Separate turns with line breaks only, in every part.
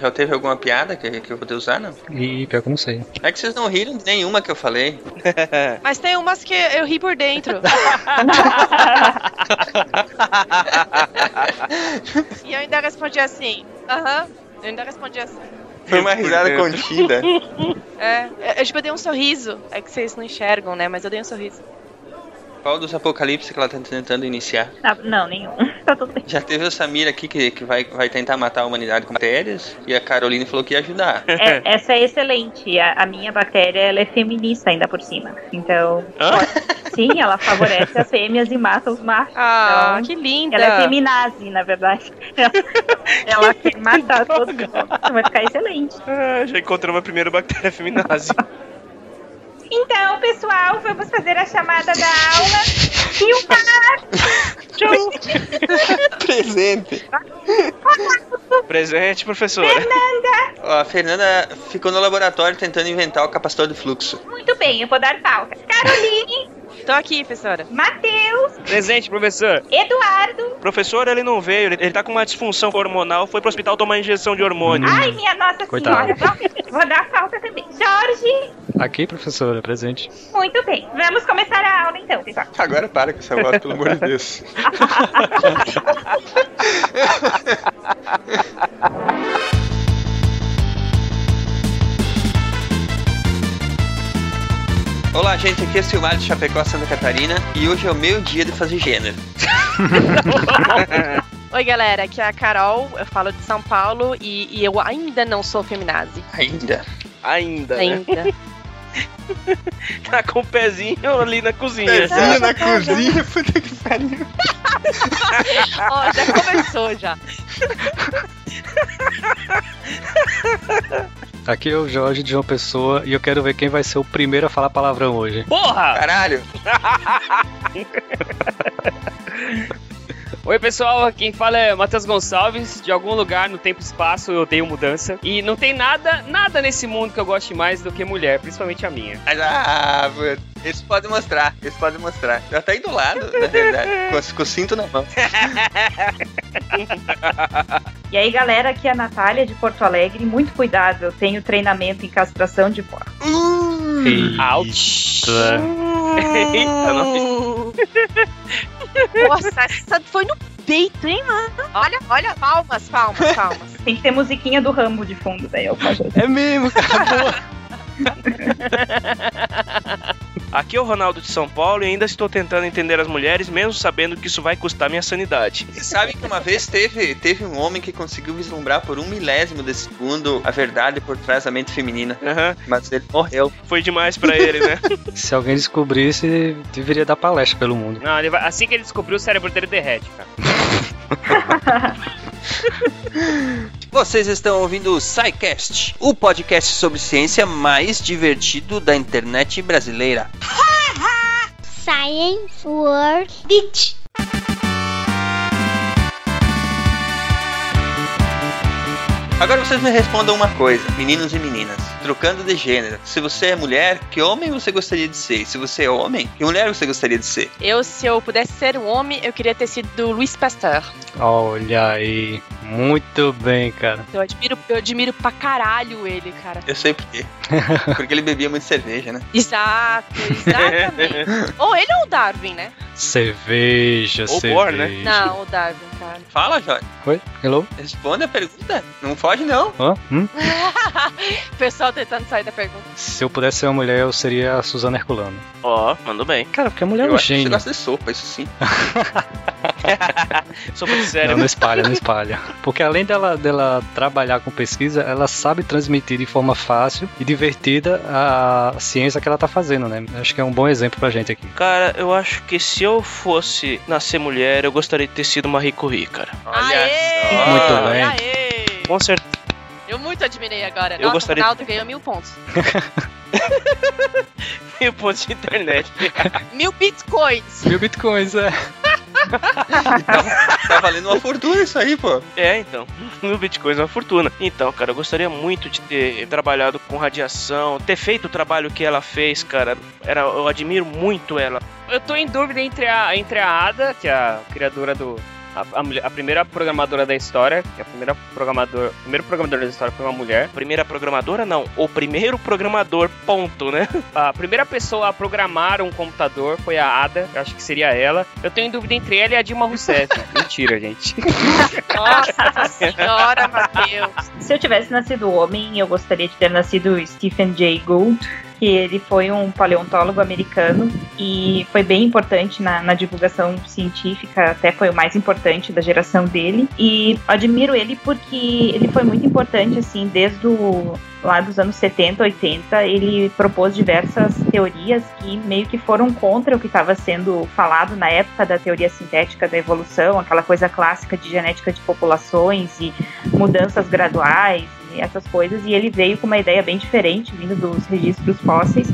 Já teve alguma piada que, que eu vou poder usar, não?
E pior que eu não sei.
É que vocês não riram de nenhuma que eu falei.
Mas tem umas que eu ri por dentro. e eu ainda respondi assim. Aham. Eu ainda respondi assim.
Foi uma risada contida.
É, eu, eu, tipo, eu dei um sorriso. É que vocês não enxergam, né? Mas eu dei um sorriso.
Qual dos apocalipse que ela tá tentando iniciar?
Não, não nenhum. Tá tudo bem.
Já teve o Samir aqui que, que vai, vai tentar matar a humanidade com bactérias e a Caroline falou que ia ajudar.
É, essa é excelente. A, a, minha bactéria ela é feminista ainda por cima. Então, pode, sim, ela favorece as fêmeas e mata os machos.
Ah,
então,
que linda!
Ela é feminazi, na verdade. Ela, ela quer matar todo mundo. Vai ficar excelente.
Ah, já encontramos a primeira bactéria feminazi.
Então, pessoal, vamos fazer a chamada da aula. Filmar!
Presente.
Presente, professora.
Fernanda!
Ó, a Fernanda ficou no laboratório tentando inventar o capacitor de fluxo.
Muito bem, eu vou dar pauta. Caroline!
Tô aqui, professora.
Matheus!
Presente, professor.
Eduardo!
Professor, ele não veio, ele, ele tá com uma disfunção hormonal, foi pro hospital tomar injeção de hormônio.
Ai, minha Nossa
Coitado.
Senhora! Vou dar pauta também. Jorge!
Aqui, professora, presente.
Muito bem. Vamos começar a aula então, pessoal.
Agora para com essa voz, pelo amor de Deus. Olá, gente, aqui é Silmar de Chapecó, Santa Catarina, e hoje é o meu dia de fazer gênero.
Oi, galera, aqui é a Carol, eu falo de São Paulo e, e eu ainda não sou feminazi.
Ainda.
Ainda, né?
Ainda.
Tá com o pezinho ali na cozinha.
Pezinho na cozinha, puta que pariu.
Ó, já começou já.
Aqui é o Jorge de João Pessoa e eu quero ver quem vai ser o primeiro a falar palavrão hoje.
Porra!
Caralho.
Oi pessoal, quem fala é Matheus Gonçalves. De algum lugar no tempo e espaço eu odeio mudança. E não tem nada, nada nesse mundo que eu goste mais do que mulher, principalmente a minha.
Ah. Eles podem mostrar, eles podem mostrar. Já tá aí do lado, na verdade. Com, com o cinto na mão.
E aí, galera, aqui é a Natália de Porto Alegre. Muito cuidado, eu tenho treinamento em castração de porco.
Ouch!
Eita, não
Nossa, essa foi no peito, hein, mano? Olha, olha, palmas, palmas, palmas.
Tem que ter musiquinha do Rambo de fundo, daí eu.
É mesmo, cara.
Aqui é o Ronaldo de São Paulo e ainda estou tentando entender as mulheres, mesmo sabendo que isso vai custar minha sanidade.
Você sabe que uma vez teve, teve um homem que conseguiu vislumbrar por um milésimo de segundo a verdade por trás da mente feminina.
Aham,
Mas ele morreu.
foi demais pra ele, né?
Se alguém descobrisse, deveria dar palestra pelo mundo.
Não, ele vai- assim que ele descobriu, o cérebro dele derrete, cara.
Vocês estão ouvindo o SciCast, o podcast sobre ciência mais divertido da internet brasileira.
Science World Beach.
Agora vocês me respondam uma coisa, meninos e meninas, trocando de gênero. Se você é mulher, que homem você gostaria de ser? Se você é homem, que mulher você gostaria de ser?
Eu, se eu pudesse ser um homem, eu queria ter sido Luiz Pasteur.
Olha aí. Muito bem, cara.
Eu admiro, eu admiro pra caralho ele, cara.
Eu sei por quê. Porque ele bebia muito cerveja, né?
Exato, exatamente. ou ele ou o Darwin, né?
Cerveja,
Ou
cerveja.
Bor, né?
Não, o Darwin, cara.
Fala, Jorge.
Oi? Hello?
Responde a pergunta. Não foge, não.
Hã? Hum?
o pessoal tentando sair da pergunta.
Se eu pudesse ser uma mulher, eu seria a Suzana Herculano.
Ó, mandou bem.
Cara, porque a mulher é
Eu
um
acho que você
gênio.
gosta de sopa, isso sim.
Sopa de
Não,
cérebro.
não espalha, não espalha. Porque além dela, dela trabalhar com pesquisa, ela sabe transmitir de forma fácil e divertida a ciência que ela tá fazendo, né? Acho que é um bom exemplo pra gente aqui.
Cara, eu acho que se eu fosse nascer mulher, eu gostaria de ter sido Marie Curie, cara.
Aê!
Muito bem.
Aê!
Com certeza.
Eu muito admirei agora.
Eu
Nossa,
gostaria-
o Ronaldo ganhou mil pontos.
Mil pontos de internet.
Mil bitcoins.
Mil bitcoins, é.
Tá valendo uma fortuna isso aí, pô.
É, então. No Bitcoin é uma fortuna. Então, cara, eu gostaria muito de ter trabalhado com radiação, ter feito o trabalho que ela fez, cara. Era, eu admiro muito ela.
Eu tô em dúvida entre a, entre a Ada, que é a criadora do, A, a, mulher- a primeira programadora da história, que é a primeira programador, o primeiro programador da história foi uma mulher.
Primeira programadora, não. O primeiro programador, ponto, né?
A primeira pessoa a programar um computador foi a Ada, eu acho que seria ela. Eu tenho dúvida entre ela e a Dilma Rousseff. Mentira, gente.
Nossa senhora, Matheus.
Se eu tivesse nascido homem, eu gostaria de ter nascido Stephen Jay Gould, que ele foi um paleontólogo americano e foi bem importante na, na divulgação científica, até foi o mais importante da geração dele. E admiro ele porque ele foi muito importante, assim, desde o, lá dos anos 70, 80, ele propôs diversas teorias que meio que foram contra o que estava sendo falado na época da teoria sintética da evolução, aquela coisa clássica de genética de populações e mudanças graduais essas coisas, e ele veio com uma ideia bem diferente, vindo dos registros fósseis,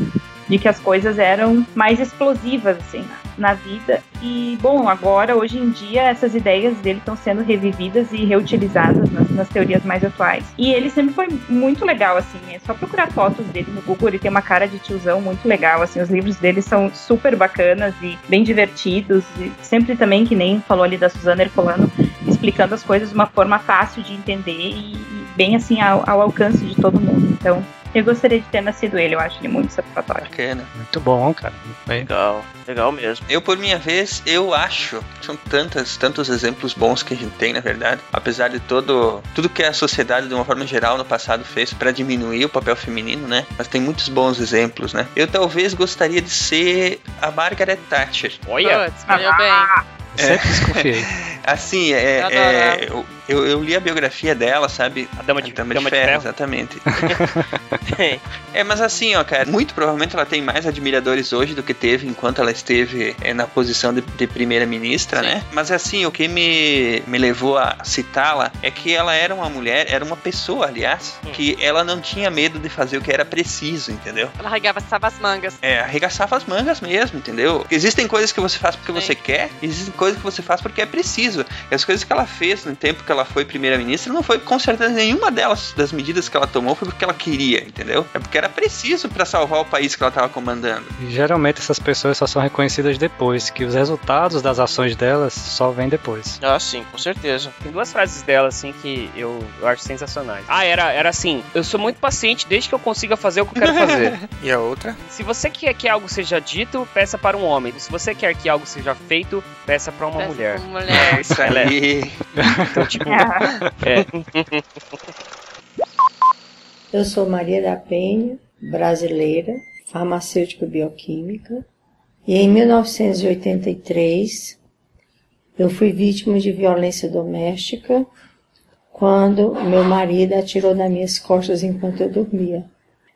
de que as coisas eram mais explosivas, assim, na, vida. E, bom, agora, hoje em dia, essas ideias dele estão sendo revividas e reutilizadas nas, nas teorias mais atuais. E ele sempre foi muito legal, assim, é só procurar fotos dele no Google, ele tem uma cara de tiozão muito legal, assim, os livros dele são super bacanas e bem divertidos, e sempre também, que nem falou ali da Suzana Ercolano, explicando as coisas de uma forma fácil de entender e, e bem, assim, ao, ao alcance de todo mundo. Então, eu gostaria de ter nascido ele, eu acho ele muito satisfatório.
Bacana.
Muito bom, cara. Muito bem.
Legal, legal mesmo.
Eu, por minha vez, eu acho que são tantas, tantos exemplos bons que a gente tem, na verdade. Apesar de todo, tudo que a sociedade, de uma forma geral, no passado fez para diminuir o papel feminino, né? Mas tem muitos bons exemplos, né? Eu talvez gostaria de ser a Margaret Thatcher.
Olha,
Putz, valeu bem.
Sempre desconfiei.
Assim, é,
Eu
é,
adoro
eu, eu, eu li a biografia dela, sabe?
a dama de,
A Dama,
dama
de, ferro, exatamente. é, mas assim, ó, cara, muito provavelmente ela tem mais admiradores hoje do que teve enquanto ela esteve é, na posição de, de primeira-ministra, né? Mas assim, o que me, me levou a citá-la é que ela era uma mulher, era uma pessoa, aliás, que ela não tinha medo de fazer o que era preciso, entendeu?
Ela arregaçava as mangas.
É, arregaçava as mangas mesmo, entendeu? Existem coisas que você faz porque
Sim.
você quer, existem coisas que você faz porque é preciso. E as coisas que ela fez no tempo que ela foi primeira-ministra não foi com certeza nenhuma delas, das medidas que ela tomou, foi porque ela queria, entendeu? É porque era preciso pra salvar o país que ela tava comandando.
E geralmente essas pessoas só são reconhecidas depois, que os resultados das ações delas só vêm depois.
Ah, sim, com certeza.
Tem duas frases dela, assim, que eu, eu acho sensacionais. Ah, era, era assim: eu sou muito paciente desde que eu consiga fazer o que eu quero fazer.
E a outra?
Se você quer que algo seja dito, peça para um homem. Se você quer que algo seja feito, peça para uma
Peça
mulher.
pra uma mulher.
Isso
é-
aí.
Então, tipo, é,
Eu sou Maria da Penha, brasileira, farmacêutica bioquímica, e em 1983 eu fui vítima de violência doméstica quando meu marido atirou nas minhas costas enquanto eu dormia.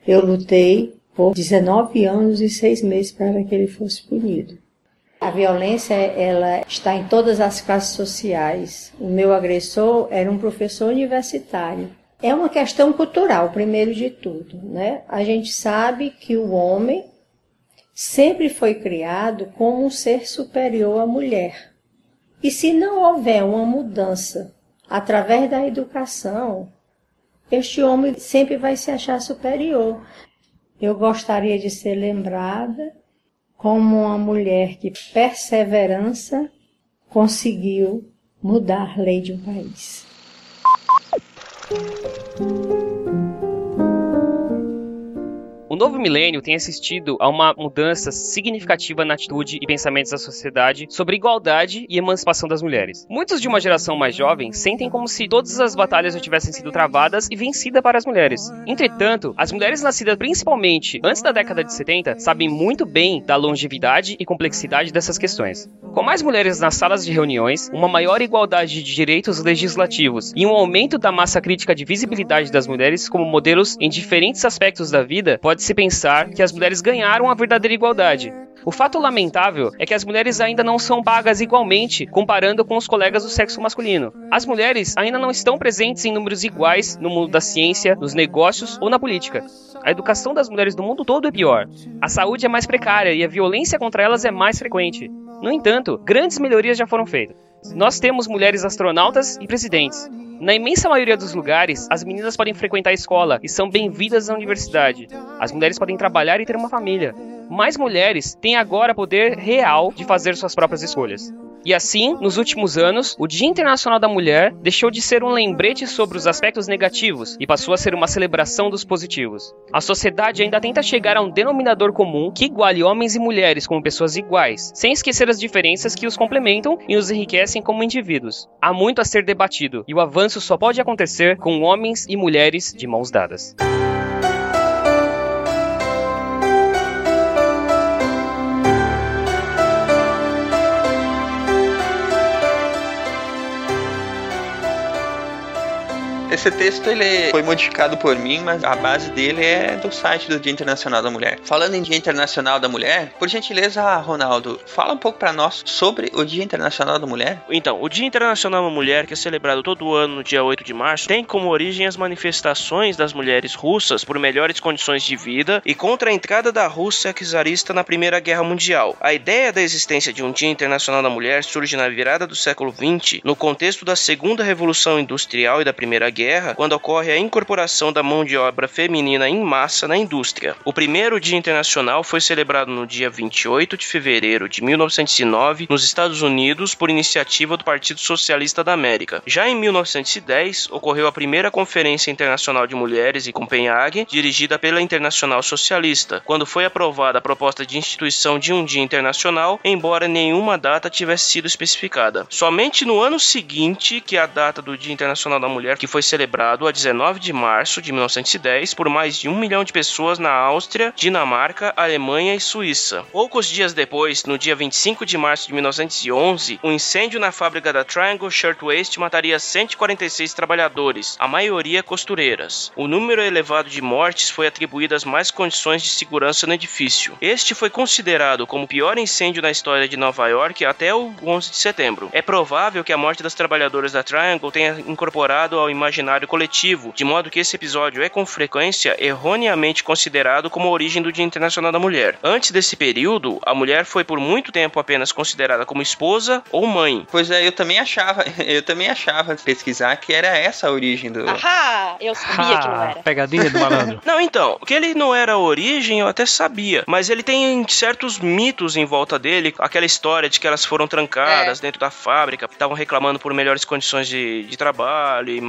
Eu lutei por 19 anos e 6 meses para que ele fosse punido. A violência, ela está em todas as classes sociais. O meu agressor era um professor universitário. É uma questão cultural, primeiro de tudo, né? A gente sabe que o homem sempre foi criado como um ser superior à mulher. E se não houver uma mudança através da educação, este homem sempre vai se achar superior. Eu gostaria de ser lembrada como uma mulher que perseverança conseguiu mudar a lei de um país.
Novo milênio tem assistido a uma mudança significativa na atitude e pensamentos da sociedade sobre igualdade e emancipação das mulheres. Muitos de uma geração mais jovem sentem como se todas as batalhas já tivessem sido travadas e vencidas para as mulheres. Entretanto, as mulheres nascidas principalmente antes da década de 70 sabem muito bem da longevidade e complexidade dessas questões. Com mais mulheres nas salas de reuniões, uma maior igualdade de direitos legislativos e um aumento da massa crítica de visibilidade das mulheres como modelos em diferentes aspectos da vida, pode-se pensar que as mulheres ganharam a verdadeira igualdade. O fato lamentável é que as mulheres ainda não são pagas igualmente comparando com os colegas do sexo masculino. As mulheres ainda não estão presentes em números iguais no mundo da ciência, nos negócios ou na política. A educação das mulheres no mundo todo é pior. A saúde é mais precária e a violência contra elas é mais frequente. No entanto, grandes melhorias já foram feitas. Nós temos mulheres astronautas e presidentes. Na imensa maioria dos lugares, as meninas podem frequentar a escola e são bem-vindas à universidade. As mulheres podem trabalhar e ter uma família. Mais mulheres têm agora poder real de fazer suas próprias escolhas. E assim, nos últimos anos, o Dia Internacional da Mulher deixou de ser um lembrete sobre os aspectos negativos e passou a ser uma celebração dos positivos. A sociedade ainda tenta chegar a um denominador comum que iguale homens e mulheres como pessoas iguais, sem esquecer as diferenças que os complementam e os enriquecem como indivíduos. Há muito a ser debatido e o avanço só pode acontecer com homens e mulheres de mãos dadas.
Esse texto ele foi modificado por mim, mas a base dele é do site do Dia Internacional da Mulher. Falando em Dia Internacional da Mulher, por gentileza, Ronaldo, fala um pouco para nós sobre o Dia Internacional da Mulher.
Então, o Dia Internacional da Mulher, que é celebrado todo ano no dia 8 de março, tem como origem as manifestações das mulheres russas por melhores condições de vida e contra a entrada da Rússia czarista na Primeira Guerra Mundial. A ideia da existência de um Dia Internacional da Mulher surge na virada do século XX, no contexto da Segunda Revolução Industrial e da Primeira Guerra Guerra, quando ocorre a incorporação da mão de obra feminina em massa na indústria. O primeiro Dia Internacional foi celebrado no dia 28 de fevereiro de 1909 nos Estados Unidos por iniciativa do Partido Socialista da América. Já em 1910 ocorreu a primeira Conferência Internacional de Mulheres em Copenhague, dirigida pela Internacional Socialista, quando foi aprovada a proposta de instituição de um Dia Internacional, embora nenhuma data tivesse sido especificada. Somente no ano seguinte que a data do Dia Internacional da Mulher, que foi celebrado a 19 de março de 1910 por mais de um milhão de pessoas na Áustria, Dinamarca, Alemanha e Suíça. Poucos dias depois, no dia 25 de março de 1911, um incêndio na fábrica da Triangle Shirtwaist mataria 146 trabalhadores, a maioria costureiras. O número elevado de mortes foi atribuído às más condições de segurança no edifício. Este foi considerado como o pior incêndio na história de Nova York até o 11 de setembro. É provável que a morte das trabalhadoras da Triangle tenha incorporado ao imaginário imaginário coletivo, de modo que esse episódio é com frequência erroneamente considerado como a origem do Dia Internacional da Mulher. Antes desse período, a mulher foi por muito tempo apenas considerada como esposa ou mãe.
Pois é, eu também achava, eu também achava pesquisar que era essa a origem do.
Ahá! Eu sabia que não era.
Pegadinha do malandro.
Não, então, que ele não era a origem, eu até sabia. Mas ele tem certos mitos em volta dele. Aquela história de que elas foram trancadas
É.
dentro da fábrica, estavam reclamando por melhores condições de, de trabalho e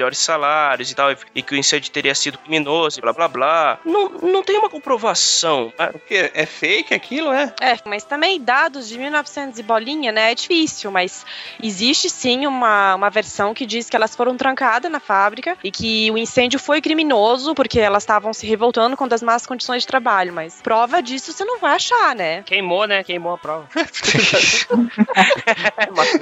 melhores salários e tal, e que o incêndio teria sido criminoso e blá blá blá. Não, não tem uma comprovação.
Porque é fake aquilo, é?
É, mas também dados de 1900 e bolinha, né? É difícil, mas existe sim uma, uma versão que diz que elas foram trancadas na fábrica e que o incêndio foi criminoso porque elas estavam se revoltando contra as más condições de trabalho. Mas prova disso você não vai achar, né?
Queimou, né? Queimou a prova.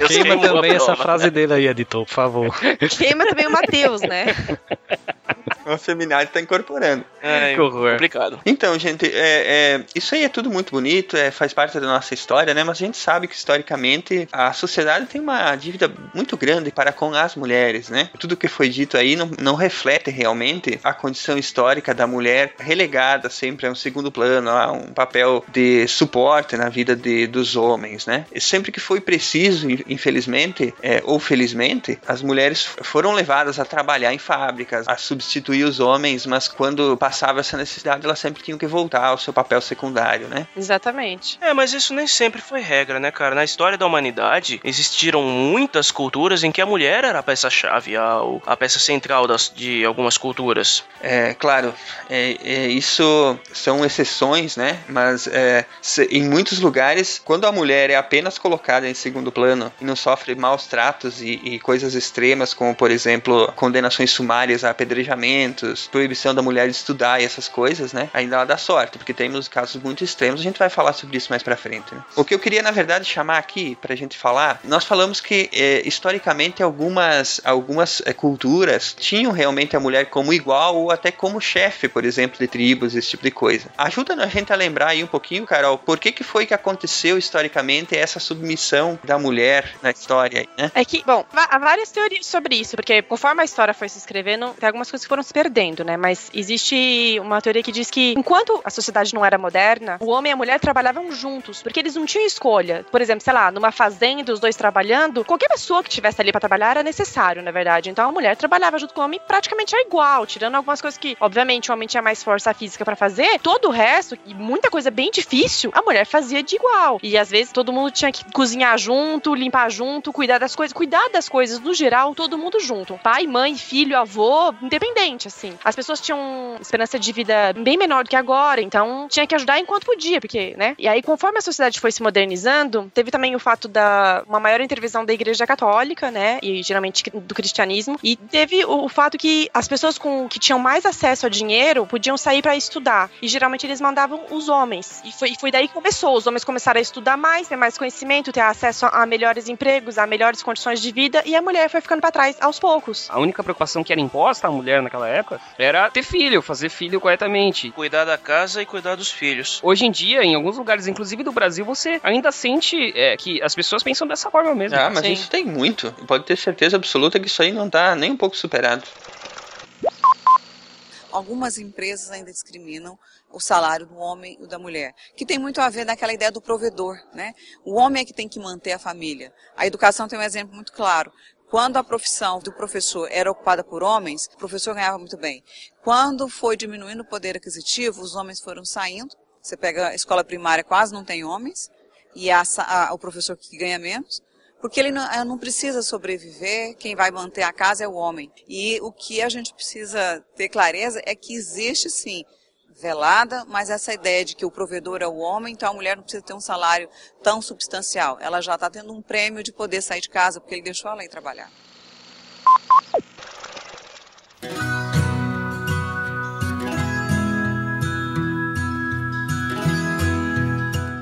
Queima também essa
prova.
frase dele aí, editor, por favor.
Queima também o Matheus, né?
O feminado tá incorporando.
É,
Que horror.
complicado.
Então, gente, é, é, isso aí é tudo muito bonito, é, faz parte da nossa história, né? Mas a gente sabe que historicamente a sociedade tem uma dívida muito grande para com as mulheres, né? Tudo que foi dito aí não, não reflete realmente a condição histórica da mulher relegada sempre a um segundo plano, a um papel de suporte na vida de, dos homens, né? E sempre que foi preciso, in- infelizmente, é, ou felizmente, as mulheres foram levadas a trabalhar em fábricas, a substituir os homens, mas quando passava essa necessidade, elas sempre tinham que voltar ao seu papel secundário, né?
Exatamente.
É, mas isso nem sempre foi regra, né, cara? Na história da humanidade, existiram muitas culturas em que a mulher era a peça-chave, a, a peça central das, de algumas culturas.
É, claro, é, é, isso são exceções, né? Mas é, se- em muitos lugares, quando a mulher é apenas colocada em segundo plano e não sofre maus tratos e, e coisas extremas, como por exemplo condenações sumárias a apedrejamentos, proibição da mulher de estudar e essas coisas, né? Ainda ela dá sorte, porque temos casos muito extremos. A gente vai falar sobre isso mais pra frente. Né? O que eu queria, na verdade, chamar aqui pra gente falar, nós falamos que é, historicamente algumas, algumas é, culturas tinham realmente a mulher como igual ou até como chefe, por exemplo, de tribos, esse tipo de coisa. Ajuda a gente a lembrar aí um pouquinho, Carol, por que, que foi que aconteceu historicamente essa submissão da mulher na história, né?
É que, bom, há várias teorias sobre isso, porque conforme a história foi se escrevendo, tem algumas coisas que foram se perdendo, né? Mas existe uma teoria que diz que enquanto a sociedade não era moderna, o homem e a mulher trabalhavam juntos, porque eles não tinham escolha. Por exemplo, sei lá, numa fazenda, os dois trabalhando, qualquer pessoa que tivesse ali para trabalhar era necessário, na verdade. Então a mulher trabalhava junto com o homem praticamente é igual, tirando algumas coisas que, obviamente, o homem tinha mais força física para fazer, todo o resto, e muita coisa bem difícil, a mulher fazia de igual. E às vezes todo mundo tinha que cozinhar junto, limpar junto, cuidar das coisas, cuidar das coisas no geral, todo mundo junto. Pai, mãe, filho, avô, assim. As pessoas tinham esperança de vida bem menor do que agora, então tinha que ajudar enquanto podia, porque, né? E aí, conforme a sociedade foi se modernizando, teve também o fato da uma maior intervenção da Igreja Católica, né? E geralmente do cristianismo. E teve o, o fato que as pessoas com que tinham mais acesso a dinheiro podiam sair para estudar. E geralmente eles mandavam os homens. E foi, foi daí que começou. Os homens começaram a estudar mais, ter mais conhecimento, ter acesso a, a melhores empregos, a melhores condições de vida. E a mulher foi ficando para trás aos poucos.
A única preocupação que era imposta à mulher naquela época era ter filho, fazer filho corretamente.
Cuidar da casa e cuidar dos filhos.
Hoje em dia, em alguns lugares, inclusive do Brasil, você ainda sente é, que as pessoas pensam dessa forma mesmo.
Ah, mas
Sim.
isso tem muito. Pode ter certeza absoluta que isso aí não tá nem um pouco superado.
algumas empresas ainda discriminam o salário do homem e o da mulher, que tem muito a ver naquela ideia do provedor, né? O homem é que tem que manter a família. A educação tem um exemplo muito claro. Quando a profissão do professor era ocupada por homens, o professor ganhava muito bem. Quando foi diminuindo o poder aquisitivo, os homens foram saindo. Você pega a escola primária, quase não tem homens, e a, a, o professor que ganha menos. Porque ele não, não, precisa sobreviver, quem vai manter a casa é o homem. E o que a gente precisa ter clareza é que existe sim velada, mas essa ideia de que o provedor é o homem, então a mulher não precisa ter um salário tão substancial. Ela já está tendo um prêmio de poder sair de casa porque ele deixou ela ir trabalhar.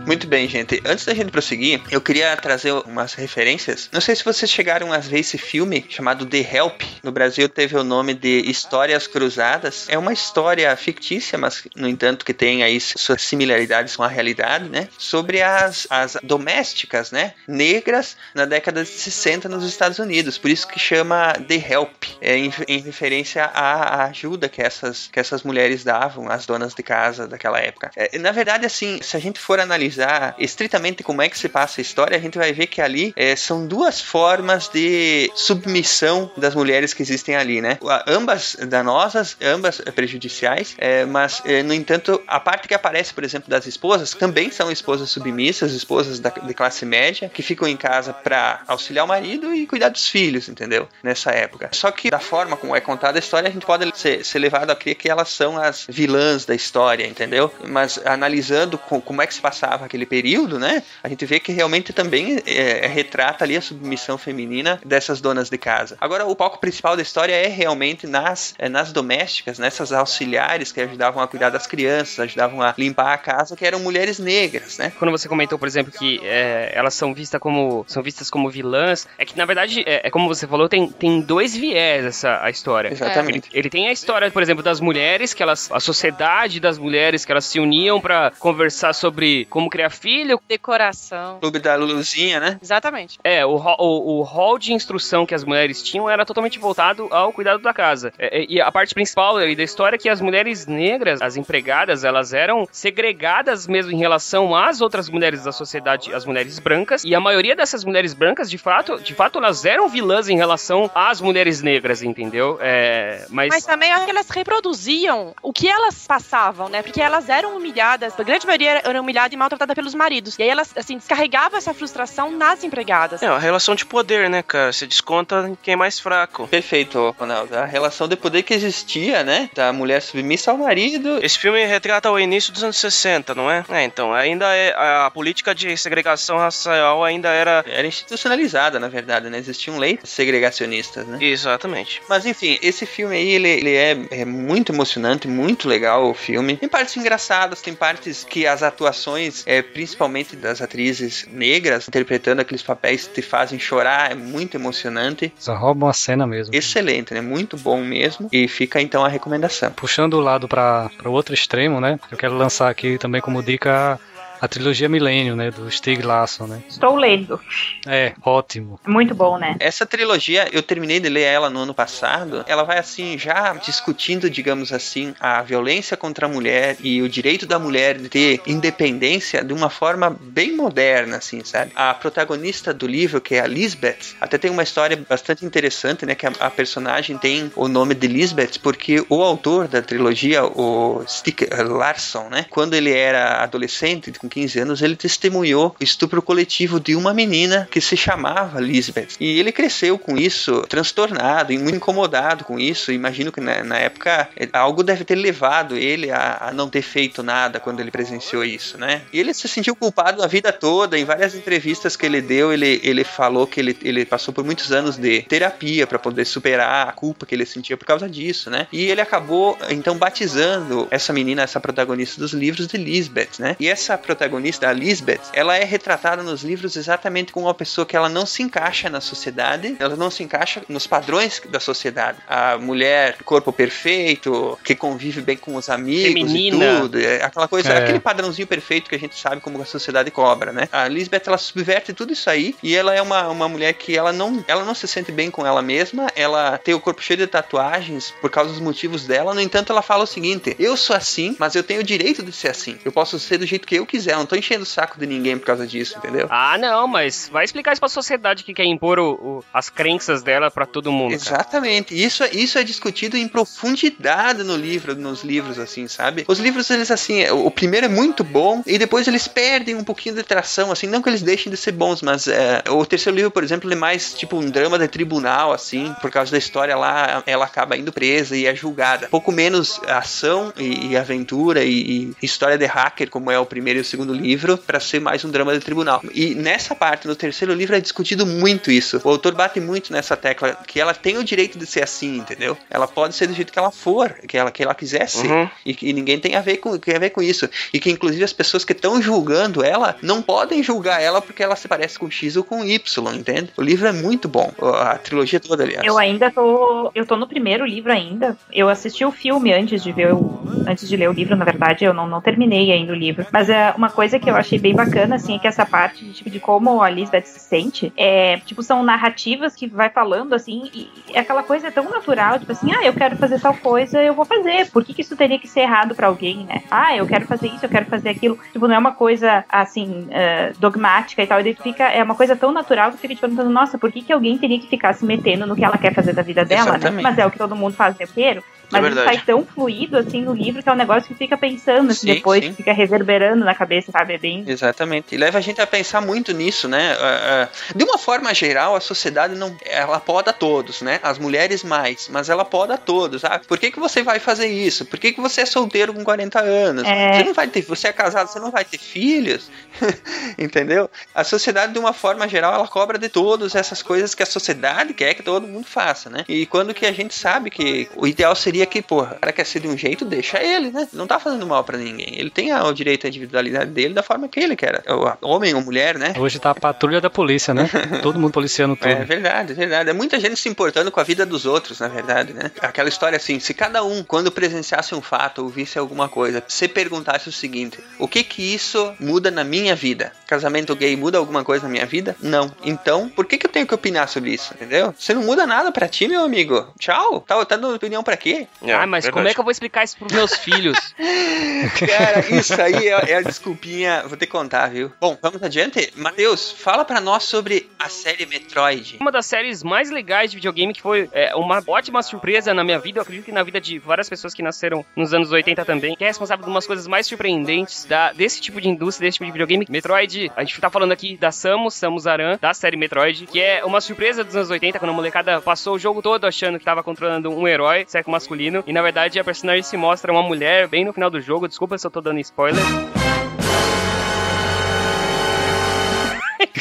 Muito bem, gente. Antes da gente prosseguir, eu queria trazer umas referências. Não sei se vocês chegaram a ver esse filme chamado The Help. No Brasil teve o nome de Histórias Cruzadas. É uma história fictícia, mas no entanto que tem aí suas similaridades com a realidade, né? Sobre as, as domésticas, né? Negras na década de 60 nos Estados Unidos. Por isso que chama The Help. É em, em referência à ajuda que essas, que essas mulheres davam, as donas de casa daquela época. É, na verdade, assim, se a gente for analisar analisar estritamente como é que se passa a história, a gente vai ver que ali é, são duas formas de submissão das mulheres que existem ali, né? Ambas danosas, ambas prejudiciais, é, mas, é, no entanto, a parte que aparece, por exemplo, das esposas, também são esposas submissas, esposas da, de classe média, que ficam em casa para auxiliar o marido e cuidar dos filhos, entendeu? Nessa época. Só que, da forma como é contada a história, a gente pode ser, ser levado a crer que elas são as vilãs da história, entendeu? Mas analisando como é que se passava aquele período, né? A gente vê que realmente também é, é, retrata ali a submissão feminina dessas donas de casa. Agora, o foco principal da história é realmente nas, é, nas domésticas, nessas auxiliares que ajudavam a cuidar das crianças, ajudavam a limpar a casa, que eram mulheres negras, né?
Quando você comentou, por exemplo, que é, elas são vistas como são vistas como vilãs, é que na verdade é, é como você falou, tem, tem dois viés essa a história.
Exatamente.
Ele, ele tem a história, por exemplo, das mulheres que elas, a sociedade das mulheres que elas se uniam para conversar sobre como criar filho.
Decoração.
Clube da Luluzinha, né?
Exatamente.
É, o, o, o hall de instrução que as mulheres tinham era totalmente voltado ao cuidado da casa. É, e a parte principal da história é que as mulheres negras, as empregadas, elas eram segregadas mesmo em relação às outras mulheres da sociedade, as mulheres brancas. E a maioria dessas mulheres brancas, de fato, de fato, elas eram vilãs em relação às mulheres negras, entendeu? É, mas...
mas também é que elas reproduziam o que elas passavam, né? Porque elas eram humilhadas, a grande maioria era humilhada e maltratada pelos maridos. E aí elas, assim, descarregavam essa frustração nas empregadas.
É, a relação de poder, né, cara? Você desconta em quem é mais fraco.
Perfeito, Ronaldo. A relação de poder que existia, né? Da mulher submissa ao marido.
Esse filme retrata o início dos anos 60, não é? É, então, ainda é. A política de segregação racial ainda era.
Era institucionalizada, na verdade, né? Existiam leis segregacionistas, né?
Exatamente.
Mas enfim, esse filme aí, ele, ele é, é muito emocionante, muito legal o filme. Tem partes engraçadas, tem partes que as atuações, é, principalmente das atrizes negras, interpretando aqueles papéis que te fazem chorar, é muito emocionante.
Só rouba uma cena mesmo.
Excelente, né? Muito bom mesmo. E fica então a recomendação.
Puxando o lado para o outro extremo, né? Eu quero lançar aqui também como dica A trilogia Milênio, né? Do Stieg Larsson, né?
Estou lendo.
É, ótimo.
Muito bom, né?
Essa trilogia, eu terminei de ler ela no ano passado. Ela vai assim, já discutindo, digamos assim, a violência contra a mulher e o direito da mulher de ter independência de uma forma bem moderna, assim, sabe? A protagonista do livro, que é a Lisbeth, até tem uma história bastante interessante, né? Que a, a personagem tem o nome de Lisbeth porque o autor da trilogia, o Stieg Larsson, né? Quando ele era adolescente, com 15 anos, ele testemunhou o estupro coletivo de uma menina que se chamava Lisbeth. E ele cresceu com isso, transtornado e muito incomodado com isso. Imagino que na, na época eh, algo deve ter levado ele a, a, não ter feito nada quando ele presenciou isso, né? E ele se sentiu culpado a vida toda. Em várias entrevistas que ele deu, ele, ele falou que ele, ele passou por muitos anos de terapia para poder superar a culpa que ele sentia por causa disso, né? E ele acabou então batizando essa menina, essa protagonista dos livros de Lisbeth, né? E essa protagonista, a Lisbeth, ela é retratada nos livros exatamente como uma pessoa que ela não se encaixa na sociedade, ela não se encaixa nos padrões da sociedade. A mulher, corpo perfeito, que convive bem com os amigos
Feminina.
e tudo, é aquela coisa,
É.
aquele padrãozinho perfeito que a gente sabe como a sociedade cobra, né? A Lisbeth, ela subverte tudo isso aí e ela é uma, uma mulher que ela não, ela não se sente bem com ela mesma, ela tem o corpo cheio de tatuagens por causa dos motivos dela, no entanto, ela fala o seguinte: eu sou assim, mas eu tenho o direito de ser assim. Eu posso ser do jeito que eu quiser, eu não tô enchendo o saco de ninguém por causa disso, entendeu?
Ah, não, mas vai explicar isso pra sociedade que quer impor o- o- as crenças dela pra todo mundo. cara.
Exatamente. Isso, é- isso é discutido em profundidade no livro, nos livros, assim, sabe? Os livros, eles, assim, o primeiro é muito bom e depois eles perdem um pouquinho de tração, assim, não que eles deixem de ser bons, mas é, o terceiro livro, por exemplo, ele é mais tipo um drama de tribunal, assim, por causa da história lá, ela acaba indo presa e é julgada. Pouco menos ação e, e aventura e, e história de hacker, como é o primeiro e o segundo livro, para ser mais um drama de tribunal. E nessa parte, no terceiro livro, é discutido muito isso. O autor bate muito nessa tecla que ela tem o direito de ser assim, entendeu? Ela pode ser do jeito que ela for, que ela, que ela quiser ser.
Uhum.
E que ninguém tem a ver com, tem a ver com isso. E que inclusive as pessoas que estão julgando ela não podem julgar ela porque ela se parece com X ou com Y, entende? O livro é muito bom. A trilogia toda, aliás.
Eu ainda tô. Eu tô no primeiro livro ainda. Eu assisti o filme antes de ver o. Antes de ler o livro, na verdade, eu não, não terminei ainda o livro. Mas é uma coisa que eu achei bem bacana, assim, é que essa parte de, tipo, de como a Lisbeth se sente, é, tipo, são narrativas que vai falando, assim, e é aquela coisa tão natural, tipo assim, ah, eu quero fazer tal coisa, eu vou fazer. Por que, que isso teria que ser errado pra alguém, né? Ah, eu quero fazer isso, eu quero fazer aquilo. Tipo, não é uma coisa, assim, eh, dogmática e tal. E daí fica, é uma coisa tão natural que fica te perguntando, nossa, por que, que alguém teria que ficar se metendo no que ela quer fazer da vida dela, né?
Exatamente.
Mas é o que todo mundo faz o tempo inteiro. Mas isso
verdade.
sai tão fluido, assim, no livro, que é um negócio que fica pensando, assim,
Sim,
depois,
sim.
fica reverberando na cabeça, sabe? É bem...
Exatamente. E leva a gente a pensar muito nisso, né? Ah, ah, De uma forma geral, a sociedade não. Ela poda todos, né? As mulheres mais, mas ela poda todos. Ah, por que, que você vai fazer isso? Por que, que você é solteiro com 40 anos?
É.
Você não vai ter. Você é casado, você não vai ter filhos? Entendeu? A sociedade, de uma forma geral, ela cobra de todos essas coisas que a sociedade quer que todo mundo faça, né? E quando que a gente sabe que o ideal seria que, porra, o cara quer ser de um jeito, deixa ele, né? Não tá fazendo mal pra ninguém. Ele tem o direito à individualidade dele da forma que ele quer. O- Homem ou mulher, né?
Hoje tá a patrulha da polícia, né? Todo mundo policiando tudo.
É verdade, é verdade. É muita gente se importando com a vida dos outros, na verdade, né? Aquela história assim, se cada um, quando presenciasse um fato ou visse alguma coisa, se perguntasse o seguinte: o que que isso muda na minha vida? Casamento gay muda alguma coisa na minha vida? Não. Então, por que que eu tenho que opinar sobre isso? Entendeu? Você não muda nada pra ti, meu amigo. Tchau. Tá, tá dando opinião pra quê?
ah, mas como é que eu vou explicar isso pros meus filhos?
Cara, isso aí é, é a desculpinha. Vou ter que contar, viu? Bom, vamos adiante. Matheus, fala pra nós sobre a série Metroid.
Uma das séries mais legais de videogame que foi é, uma ótima surpresa na minha vida, eu acredito que na vida de várias pessoas que nasceram nos anos 80 também, que é responsável por umas coisas mais surpreendentes da, desse tipo de indústria, desse tipo de videogame. Metroid, a gente tá falando aqui da Samus, Samus Aran, da série Metroid, que é uma surpresa dos anos 80, quando a molecada passou o jogo todo achando que tava controlando um herói, sexo masculino, e na verdade a personagem se mostra uma mulher bem no final do jogo. Desculpa se eu tô dando spoiler.